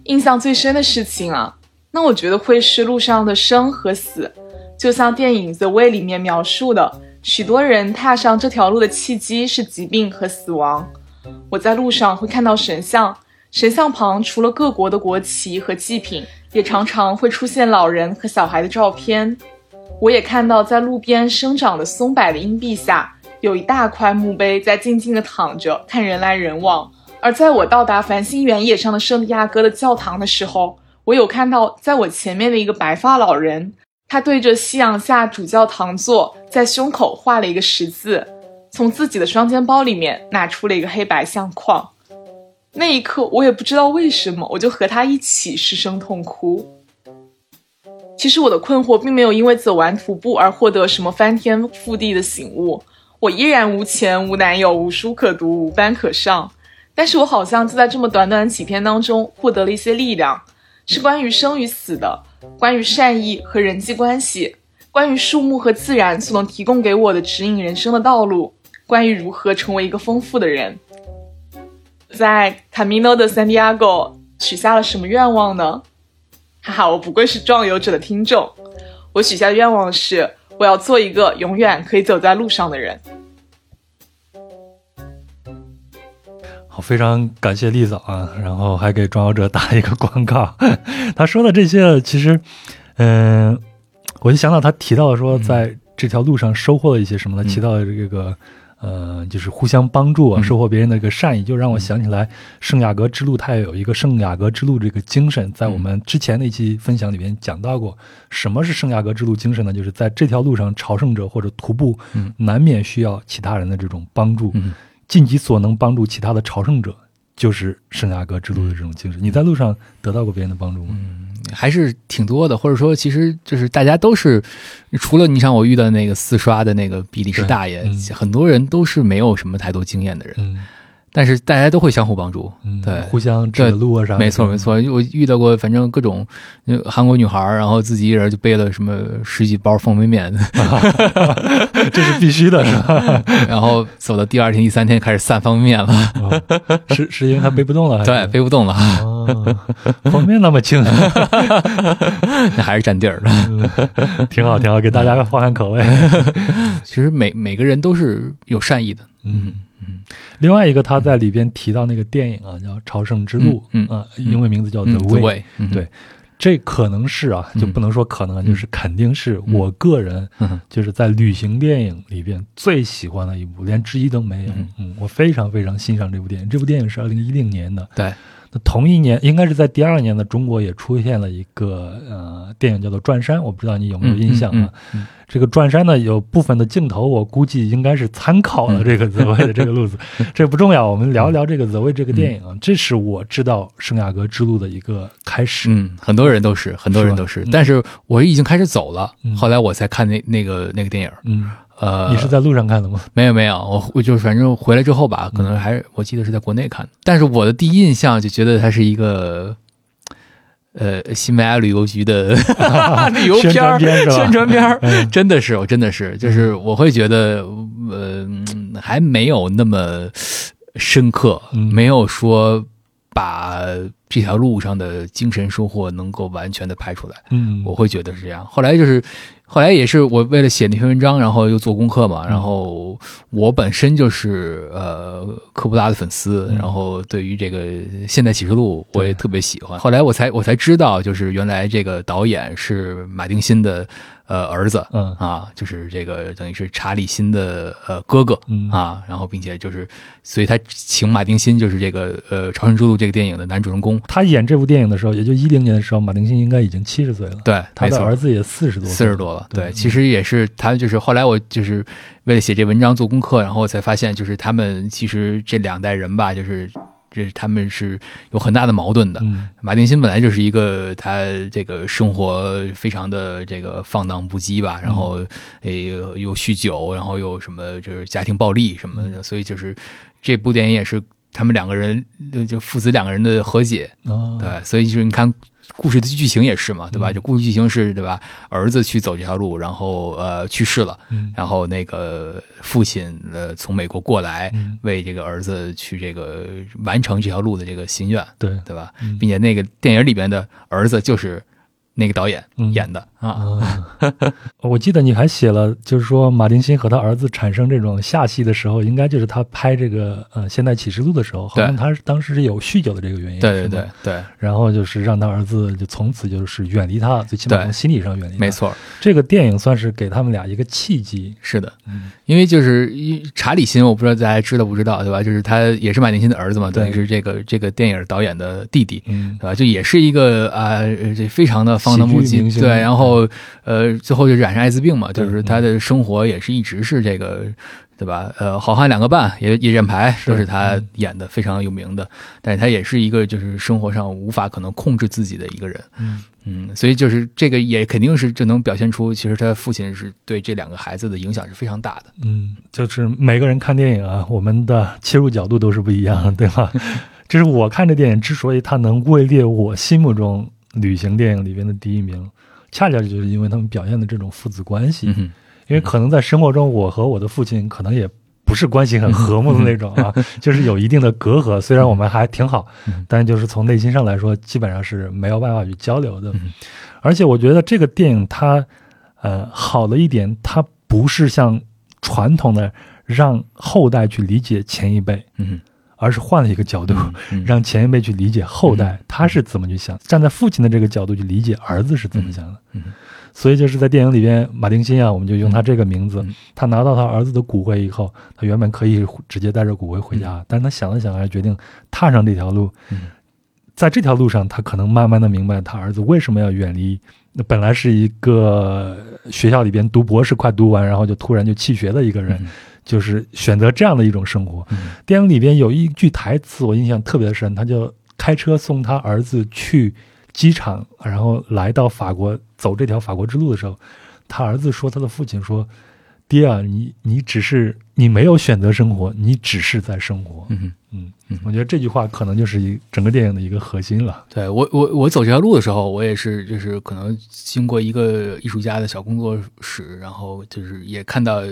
印象最深的事情啊，那我觉得会是路上的生和死。就像电影《The Way》里面描述的，许多人踏上这条路的契机是疾病和死亡。我在路上会看到神像，神像旁除了各国的国旗和祭品。也常常会出现老人和小孩的照片。我也看到，在路边生长的松柏的荫蔽下，有一大块墓碑在静静地躺着，看人来人往。而在我到达繁星原野上的圣地亚哥的教堂的时候，我有看到，在我前面的一个白发老人，他对着夕阳下主教堂座，在胸口画了一个十字，从自己的双肩包里面拿出了一个黑白相框。那一刻，我也不知道为什么，我就和他一起失声痛哭。其实我的困惑并没有因为走完徒步而获得什么翻天覆地的醒悟，我依然无钱、无男友、无书可读、无班可上。但是我好像就在这么短短几天当中获得了一些力量，是关于生与死的，关于善意和人际关系，关于树木和自然所能提供给我的指引人生的道路。关于如何成为一个丰富的人。在 Camino de Santiago 许下了什么愿望呢？哈哈，我不愧是壮游者的听众。我许下的愿望是，我要做一个永远可以走在路上的人。好，非常感谢丽嫂啊，然后还给壮游者打一个广告。他说的这些，其实，嗯，我就想到他提到说，在这条路上收获了一些什么呢？提到这个。呃，就是互相帮助啊，收获别人的一个善意，就让我想起来圣雅各之路，它也有一个圣雅各之路这个精神。在我们之前那期分享里边讲到过，什么是圣雅各之路精神呢？就是在这条路上，朝圣者或者徒步，难免需要其他人的这种帮助，尽己所能帮助其他的朝圣者，就是圣雅各之路的这种精神。你在路上得到过别人的帮助吗？还是挺多的，或者说，其实就是大家都是，除了你像我遇到那个四刷的那个比利时大爷，很多人都是没有什么太多经验的人。但是大家都会相互帮助，对，互相指路啊啥。没错没错，我遇到过，反正各种韩国女孩然后自己一人就背了什么十几包方便面，这是必须的，是吧？然后走到第二天、第三天开始散方便面了，是是因为他背不动了，对，背不动了。方便面那么轻，那还是占地儿的，挺好挺好，给大家换换口味。其实每每个人都是有善意的，嗯。嗯，另外一个他在里边提到那个电影啊，叫《朝圣之路》，嗯啊，英文名字叫《The Way》，对，这可能是啊，就不能说可能，就是肯定是我个人就是在旅行电影里边最喜欢的一部，连之一都没有。嗯，我非常非常欣赏这部电影。这部电影是二零一零年的，对。那同一年，应该是在第二年的中国也出现了一个呃电影，叫做《转山》，我不知道你有没有印象啊？这个《转山》呢，有部分的镜头，我估计应该是参考了这个 The Way 的这个路子，这不重要。我们聊一聊这个 The Way 这个电影啊，这是我知道圣雅各之路的一个开始。嗯，很多人都是，很多人都是，但是我已经开始走了，后来我才看那那个那个电影。嗯。呃，你是在路上看的吗？没有没有，我我就反正回来之后吧，可能还是我记得是在国内看的。但是我的第一印象就觉得它是一个，呃，西班牙旅游局的 旅游片儿，宣传片儿，真的是，我真的是，就是我会觉得，呃，还没有那么深刻，没有说把这条路上的精神收获能够完全的拍出来。嗯，我会觉得是这样。后来就是。后来也是我为了写那篇文章，然后又做功课嘛。然后我本身就是呃科布拉的粉丝，然后对于这个《现代启示录》我也特别喜欢。后来我才我才知道，就是原来这个导演是马丁辛的。呃，儿子，嗯啊，就是这个等于是查理辛的呃哥哥，嗯啊，然后并且就是，所以他请马丁辛就是这个呃《朝圣之路》这个电影的男主人公。他演这部电影的时候，也就一零年的时候，马丁辛应该已经七十岁了。对，他的儿子也四十多，四十多了。对，其实也是他就是后来我就是为了写这文章做功课，然后才发现就是他们其实这两代人吧，就是。这他们是有很大的矛盾的。马丁辛本来就是一个他这个生活非常的这个放荡不羁吧，然后诶又酗酒，然后又什么就是家庭暴力什么的，所以就是这部电影也是他们两个人就父子两个人的和解。对，所以就是你看。故事的剧情也是嘛，对吧？就故事剧情是，对吧？儿子去走这条路，然后呃去世了，然后那个父亲呃从美国过来，为这个儿子去这个完成这条路的这个心愿，对对吧？并且那个电影里边的儿子就是。那个导演演的啊，我记得你还写了，就是说马丁辛和他儿子产生这种下戏的时候，应该就是他拍这个呃《现代启示录》的时候，好像他当时是有酗酒的这个原因，对对对对，然后就是让他儿子就从此就是远离他，最起码从心理上远离。没错，这个电影算是给他们俩一个契机。是的，因为就是查理辛，我不知道大家知道不知道，对吧？就是他也是马丁辛的儿子嘛，等于是这个这个电影导演的弟弟，对吧？就也是一个啊，这非常的。放荡不羁，对，然后，呃，最后就染上艾滋病嘛，就是他的生活也是一直是这个，对吧？呃，好汉两个半，也也认牌，都是他演的，非常有名的。但是他也是一个就是生活上无法可能控制自己的一个人，嗯嗯，所以就是这个也肯定是就能表现出，其实他父亲是对这两个孩子的影响是非常大的。嗯，就是每个人看电影啊，我们的切入角度都是不一样的，对吧？就是我看这电影之所以它能位列我心目中。旅行电影里边的第一名，恰恰就是因为他们表现的这种父子关系。因为可能在生活中，我和我的父亲可能也不是关系很和睦的那种啊，就是有一定的隔阂。虽然我们还挺好，但就是从内心上来说，基本上是没有办法去交流的。而且我觉得这个电影它，呃，好的一点，它不是像传统的让后代去理解前一辈，嗯，而是换了一个角度，让前一辈去理解后代他是怎么去想，站在父亲的这个角度去理解儿子是怎么想的。嗯。所以就是在电影里边，马丁辛啊，我们就用他这个名字。他拿到他儿子的骨灰以后，他原本可以直接带着骨灰回家，但是他想了想，还是决定踏上这条路。在这条路上，他可能慢慢的明白他儿子为什么要远离。那本来是一个学校里边读博士，快读完，然后就突然就弃学的一个人，就是选择这样的一种生活。电影里边有一句台词，我印象特别深，他就开车送他儿子去。机场，然后来到法国，走这条法国之路的时候，他儿子说：“他的父亲说，爹啊，你你只是你没有选择生活，你只是在生活。”嗯嗯嗯，我觉得这句话可能就是一整个电影的一个核心了。对我我我走这条路的时候，我也是就是可能经过一个艺术家的小工作室，然后就是也看到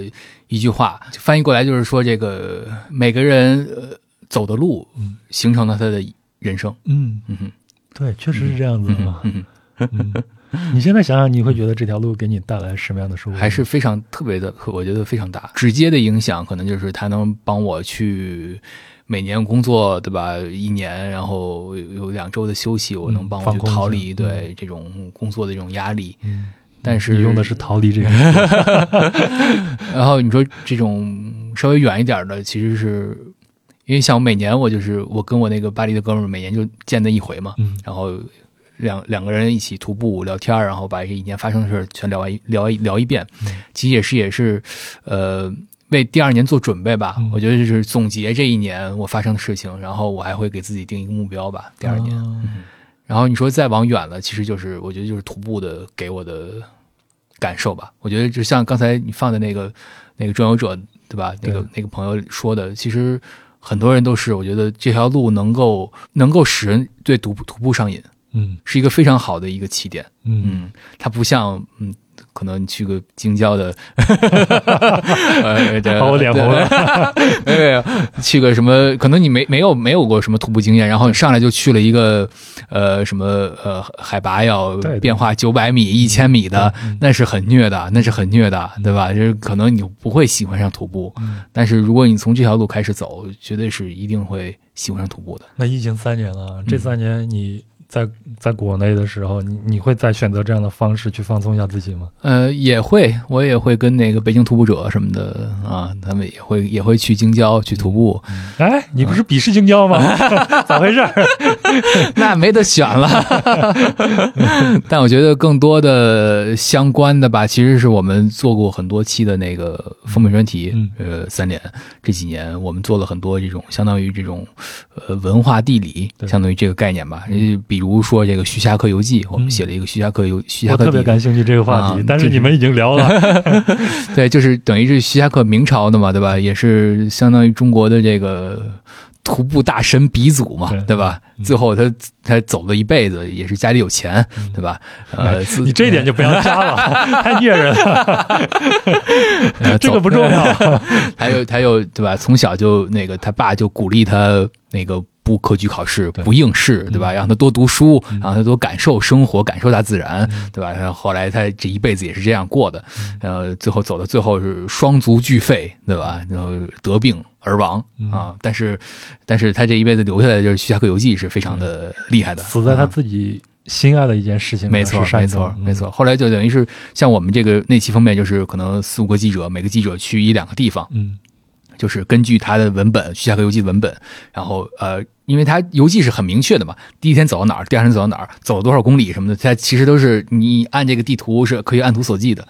一句话，翻译过来就是说，这个每个人呃走的路，形成了他的人生。嗯嗯哼。对，确实是这样子的。嗯，你现在想想，你会觉得这条路给你带来什么样的收获？还是非常特别的，我觉得非常大。直接的影响可能就是它能帮我去每年工作，对吧？一年，然后有两周的休息，我能帮我去逃离对这种工作的这种压力。嗯，但是你用的是逃离这个。然后你说这种稍微远一点的，其实是。因为像每年我就是我跟我那个巴黎的哥们儿每年就见那一回嘛，然后两两个人一起徒步聊天，然后把这一年发生的事全聊完聊一聊一遍，其实也是也是，呃，为第二年做准备吧。我觉得就是总结这一年我发生的事情，然后我还会给自己定一个目标吧。第二年，然后你说再往远了，其实就是我觉得就是徒步的给我的感受吧。我觉得就像刚才你放的那个那个转游者，对吧？那个那个朋友说的，其实。很多人都是，我觉得这条路能够能够使人对徒步徒步上瘾，嗯，是一个非常好的一个起点，嗯，它不像，嗯。可能你去个京郊的，把我脸红了。没有，去个什么？可能你没没有没有过什么徒步经验，然后你上来就去了一个呃什么呃海拔要变化九百米、一千米的，那是很虐的，那是很虐的，对吧？就是可能你不会喜欢上徒步，但是如果你从这条路开始走，绝对是一定会喜欢上徒步的。那疫情三年了，这三年你。在在国内的时候，你你会再选择这样的方式去放松一下自己吗？呃，也会，我也会跟那个北京徒步者什么的啊，他们也会也会去京郊去徒步。哎，你不是鄙视京郊吗？咋回事？那没得选了。但我觉得更多的相关的吧，其实是我们做过很多期的那个封面专题。呃，三联这几年，我们做了很多这种相当于这种呃文化地理，相当于这个概念吧，比。比如说这个《徐霞客游记》，我们写了一个《徐霞客游徐霞客》，我特别感兴趣这个话题，但是你们已经聊了。对，就是等于是徐霞客明朝的嘛，对吧？也是相当于中国的这个徒步大神鼻祖嘛，对吧？最后他他走了一辈子，也是家里有钱，对吧？呃，你这一点就不要加了，太虐人了。这个不重要。还有还有，对吧？从小就那个他爸就鼓励他那个。不科举考试，不应试，对吧？让他多读书，让他多感受生活，感受大自然，对吧？然后后来他这一辈子也是这样过的，然后最后走到最后是双足俱废，对吧？然后得病而亡啊！但是，但是他这一辈子留下来的就是《徐霞客游记》是非常的厉害的，死在他自己心爱的一件事情。没错，没错，没错。后来就等于是像我们这个那期封面，就是可能四五个记者，每个记者去一两个地方，嗯。就是根据他的文本《徐霞客游记》文本，然后呃，因为他游记是很明确的嘛，第一天走到哪儿，第二天走到哪儿，走了多少公里什么的，他其实都是你按这个地图是可以按图索骥的。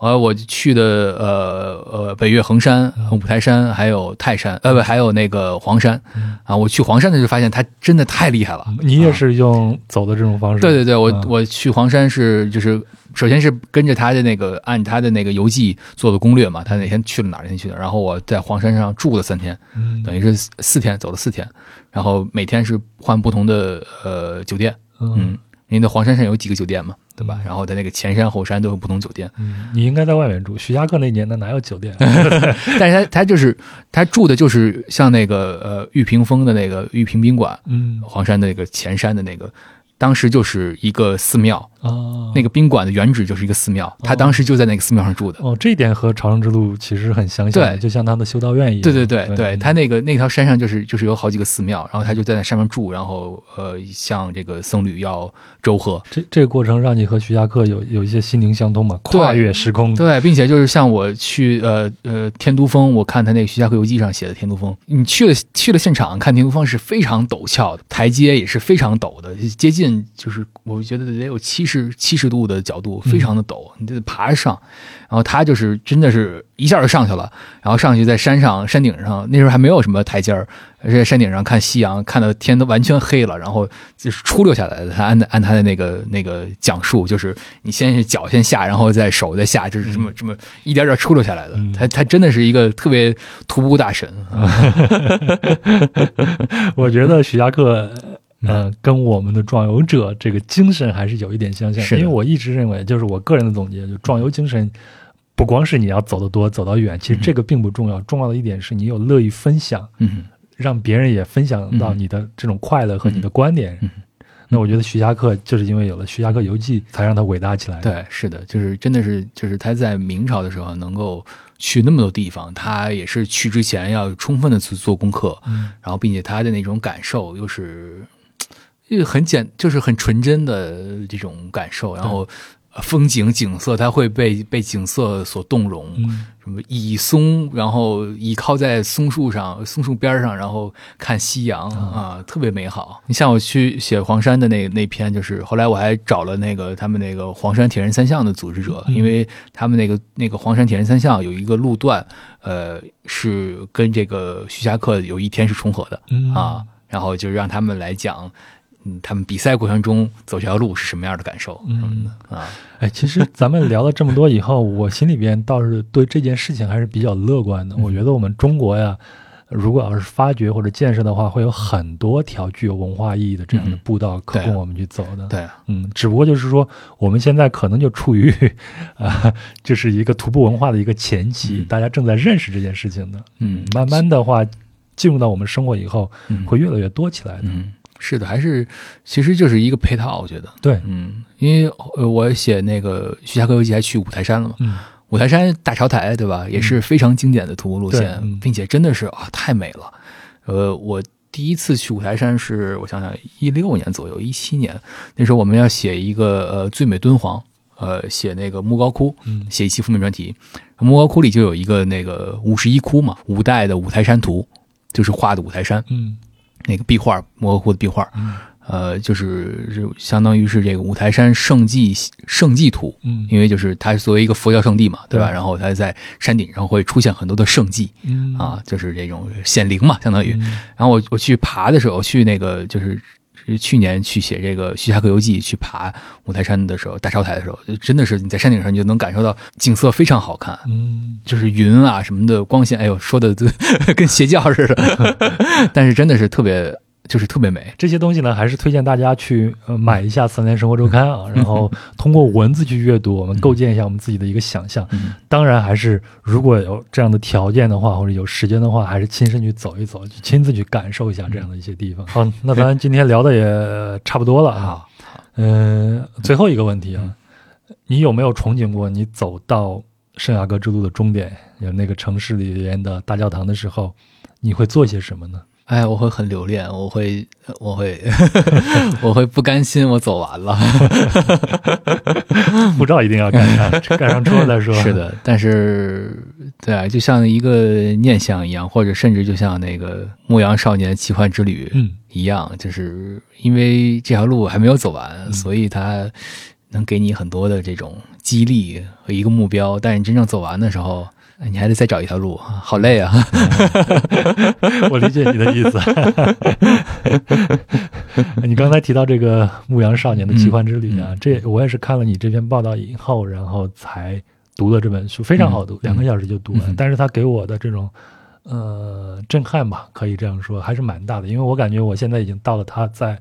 呃，我去的呃呃北岳恒山、五台山，还有泰山，呃不，还有那个黄山啊。我去黄山的时候发现他真的太厉害了。你也是用走的这种方式？对对对，我我去黄山是就是。首先是跟着他的那个按他的那个游记做的攻略嘛，他哪天去了哪儿，哪天去哪儿，然后我在黄山上住了三天，等于是四天走了四天，然后每天是换不同的呃酒店，嗯，因为黄山上有几个酒店嘛，对吧？然后在那个前山后山都有不同酒店。嗯，你应该在外面住。徐霞客那年的哪有酒店？但是他他就是他住的就是像那个呃玉屏峰的那个玉屏宾馆，嗯，黄山的那个前山的那个。当时就是一个寺庙啊，那个宾馆的原址就是一个寺庙，他当时就在那个寺庙上住的。哦，这一点和朝圣之路其实很相像，对，就像他的修道院一样。对对对对，他那个那条山上就是就是有好几个寺庙，然后他就在那上面住，然后呃，向这个僧侣要周贺。这这个过程让你和徐霞客有有一些心灵相通嘛？跨越时空。对，并且就是像我去呃呃天都峰，我看他那个徐霞客游记上写的天都峰，你去了去了现场看天都峰是非常陡峭的，台阶也是非常陡的，接近。就是我觉得得有七十七十度的角度，非常的陡，你得爬上。然后他就是真的是一下就上去了，然后上去在山上山顶上，那时候还没有什么台阶儿，而在山顶上看夕阳，看到天都完全黑了，然后就是出溜下来的。他按按他的那个那个讲述，就是你先是脚先下，然后再手再下，就是这么这么一点点出溜下来的。他他真的是一个特别徒步大神。我觉得徐霞客。嗯，跟我们的壮游者这个精神还是有一点相像，因为我一直认为，就是我个人的总结，就壮游精神，不光是你要走得多、走得远，其实这个并不重要，重要的一点是你有乐意分享，嗯，让别人也分享到你的这种快乐和你的观点。那我觉得徐霞客就是因为有了《徐霞客游记》，才让他伟大起来。对，是的，就是真的是，就是他在明朝的时候能够去那么多地方，他也是去之前要充分的去做功课，嗯，然后并且他的那种感受又是。就很简，就是很纯真的这种感受，然后风景景色，它会被被景色所动容。什么倚松，然后倚靠在松树上，松树边上，然后看夕阳啊，特别美好。你像我去写黄山的那那篇，就是后来我还找了那个他们那个黄山铁人三项的组织者，因为他们那个那个黄山铁人三项有一个路段，呃，是跟这个徐霞客有一天是重合的啊，然后就让他们来讲。嗯，他们比赛过程中走这条路是什么样的感受？嗯啊，哎，其实咱们聊了这么多以后，我心里边倒是对这件事情还是比较乐观的。我觉得我们中国呀，如果要是发掘或者建设的话，会有很多条具有文化意义的这样的步道可供我们去走的。对，嗯，只不过就是说，我们现在可能就处于啊，就是一个徒步文化的一个前期，大家正在认识这件事情的。嗯，慢慢的话，进入到我们生活以后，会越来越多起来的。嗯。是的，还是其实就是一个配套，我觉得。对，嗯，因为我写那个《徐霞客游记》还去五台山了嘛，嗯，五台山大潮台，对吧？也是非常经典的徒步路线，并且真的是啊，太美了。呃，我第一次去五台山是我想想，一六年左右，一七年那时候我们要写一个呃最美敦煌，呃，写那个莫高窟，嗯，写一期封面专题。莫高窟里就有一个那个五十一窟嘛，五代的五台山图，就是画的五台山，嗯。那个壁画，模糊的壁画，呃，就是就相当于是这个五台山圣迹圣迹图，嗯，因为就是它作为一个佛教圣地嘛，对吧？然后它在山顶上会出现很多的圣迹，嗯啊，就是这种显灵嘛，相当于。然后我我去爬的时候，去那个就是去年去写这个《徐霞客游记》，去爬五台山的时候，大潮台的时候，就真的是你在山顶上你就能感受到景色非常好看，嗯，就是云啊什么的光线，哎呦，说的 跟邪教似的。但是真的是特别，就是特别美。这些东西呢，还是推荐大家去呃买一下《三联生活周刊》啊，然后通过文字去阅读，我们构建一下我们自己的一个想象。当然，还是如果有这样的条件的话，或者有时间的话，还是亲身去走一走，去亲自去感受一下这样的一些地方。好，那咱今天聊的也差不多了啊。嗯，最后一个问题啊，你有没有憧憬过，你走到圣雅各之路的终点，有那个城市里边的大教堂的时候？你会做些什么呢？哎，我会很留恋，我会，我会，我会不甘心我走完了，护照一定要赶上，赶上车再说。是的，但是，对啊，就像一个念想一样，或者甚至就像那个《牧羊少年奇幻之旅》嗯一样，就是因为这条路还没有走完，所以它能给你很多的这种激励和一个目标。但是你真正走完的时候。你还得再找一条路，好累啊！我理解你的意思。你刚才提到这个《牧羊少年的奇幻之旅》啊，这我也是看了你这篇报道以后，然后才读了这本书，非常好读，两个小时就读完。但是他给我的这种呃震撼吧，可以这样说，还是蛮大的。因为我感觉我现在已经到了他在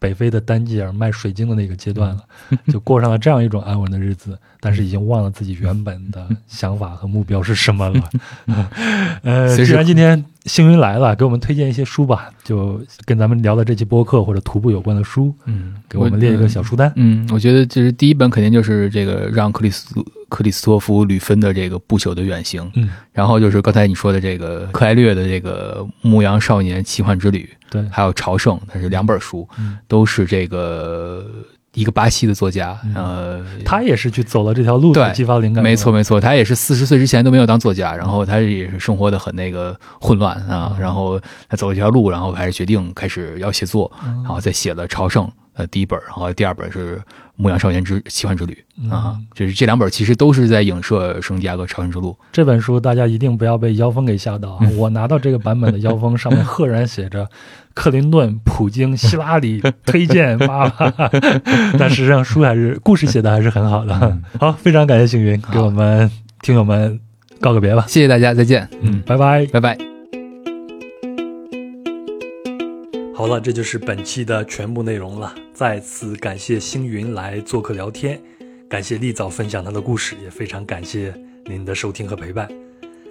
北非的丹吉尔卖水晶的那个阶段了，就过上了这样一种安稳的日子，但是已经忘了自己原本的想法和目标是什么了。呃，既然今天星云来了，给我们推荐一些书吧，就跟咱们聊的这期播客或者徒步有关的书，嗯，给我们列一个小书单。嗯，我觉得就是第一本肯定就是这个让克里斯克里斯托弗吕芬的这个不朽的远行，嗯，然后就是刚才你说的这个克莱略的这个牧羊少年奇幻之旅。对，还有朝圣，它是两本书，都是这个一个巴西的作家，呃，他也是去走了这条路，对，激发灵感。没错，没错，他也是四十岁之前都没有当作家，然后他也是生活的很那个混乱啊，然后他走了这条路，然后还是决定开始要写作，然后再写了朝圣呃第一本，然后第二本是。牧羊少年之奇幻之旅啊，就是这两本其实都是在影射圣地亚哥朝圣之路。这本书大家一定不要被妖风给吓到。我拿到这个版本的妖风上面赫然写着克林顿、普京、希拉里 推荐妈，但实际上书还是故事写的还是很好的。好，非常感谢星云，给我们听友们告个别吧。谢谢大家，再见。嗯，拜拜，拜拜。好了，这就是本期的全部内容了。再次感谢星云来做客聊天，感谢立早分享他的故事，也非常感谢您的收听和陪伴。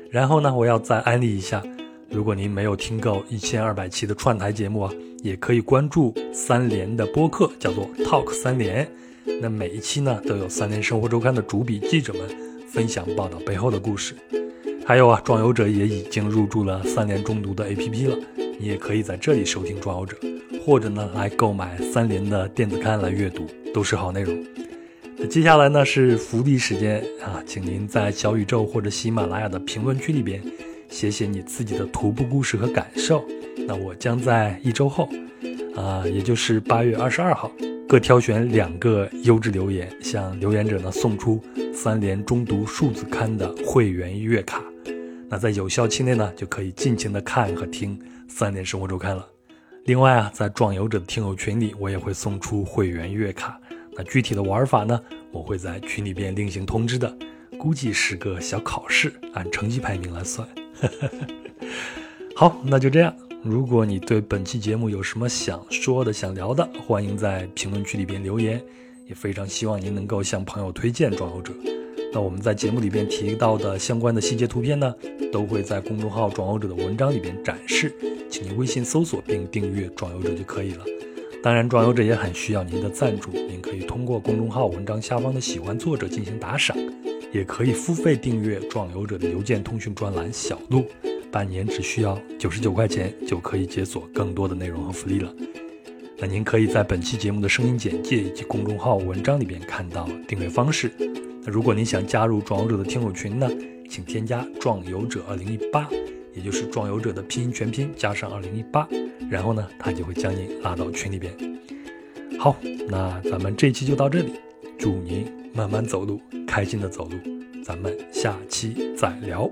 然后呢，我要再安利一下，如果您没有听够一千二百期的串台节目啊，也可以关注三联的播客，叫做 Talk 三联。那每一期呢，都有三联生活周刊的主笔记者们分享报道背后的故事。还有啊，壮游者也已经入驻了三联中读的 APP 了。你也可以在这里收听《壮游者》，或者呢来购买三联的电子刊来阅读，都是好内容。那接下来呢是福利时间啊，请您在小宇宙或者喜马拉雅的评论区里边写写你自己的徒步故事和感受。那我将在一周后，啊，也就是八月二十二号，各挑选两个优质留言，向留言者呢送出三联中读数字刊的会员月卡。那在有效期内呢，就可以尽情的看和听。三联生活周刊了。另外啊，在壮游者的听友群里，我也会送出会员月卡。那具体的玩法呢，我会在群里边另行通知的。估计是个小考试，按成绩排名来算。好，那就这样。如果你对本期节目有什么想说的、想聊的，欢迎在评论区里边留言。也非常希望您能够向朋友推荐壮游者。那我们在节目里边提到的相关的细节图片呢，都会在公众号“装游者”的文章里边展示，请您微信搜索并订阅“装游者”就可以了。当然，装游者也很需要您的赞助，您可以通过公众号文章下方的“喜欢作者”进行打赏，也可以付费订阅“装游者”的邮件通讯专栏“小路”，半年只需要九十九块钱就可以解锁更多的内容和福利了。那您可以在本期节目的声音简介以及公众号文章里边看到订阅方式。如果您想加入壮游者的听友群呢，请添加“壮游者二零一八”，也就是壮游者的拼音全拼加上二零一八，然后呢，他就会将您拉到群里边。好，那咱们这期就到这里，祝您慢慢走路，开心的走路，咱们下期再聊。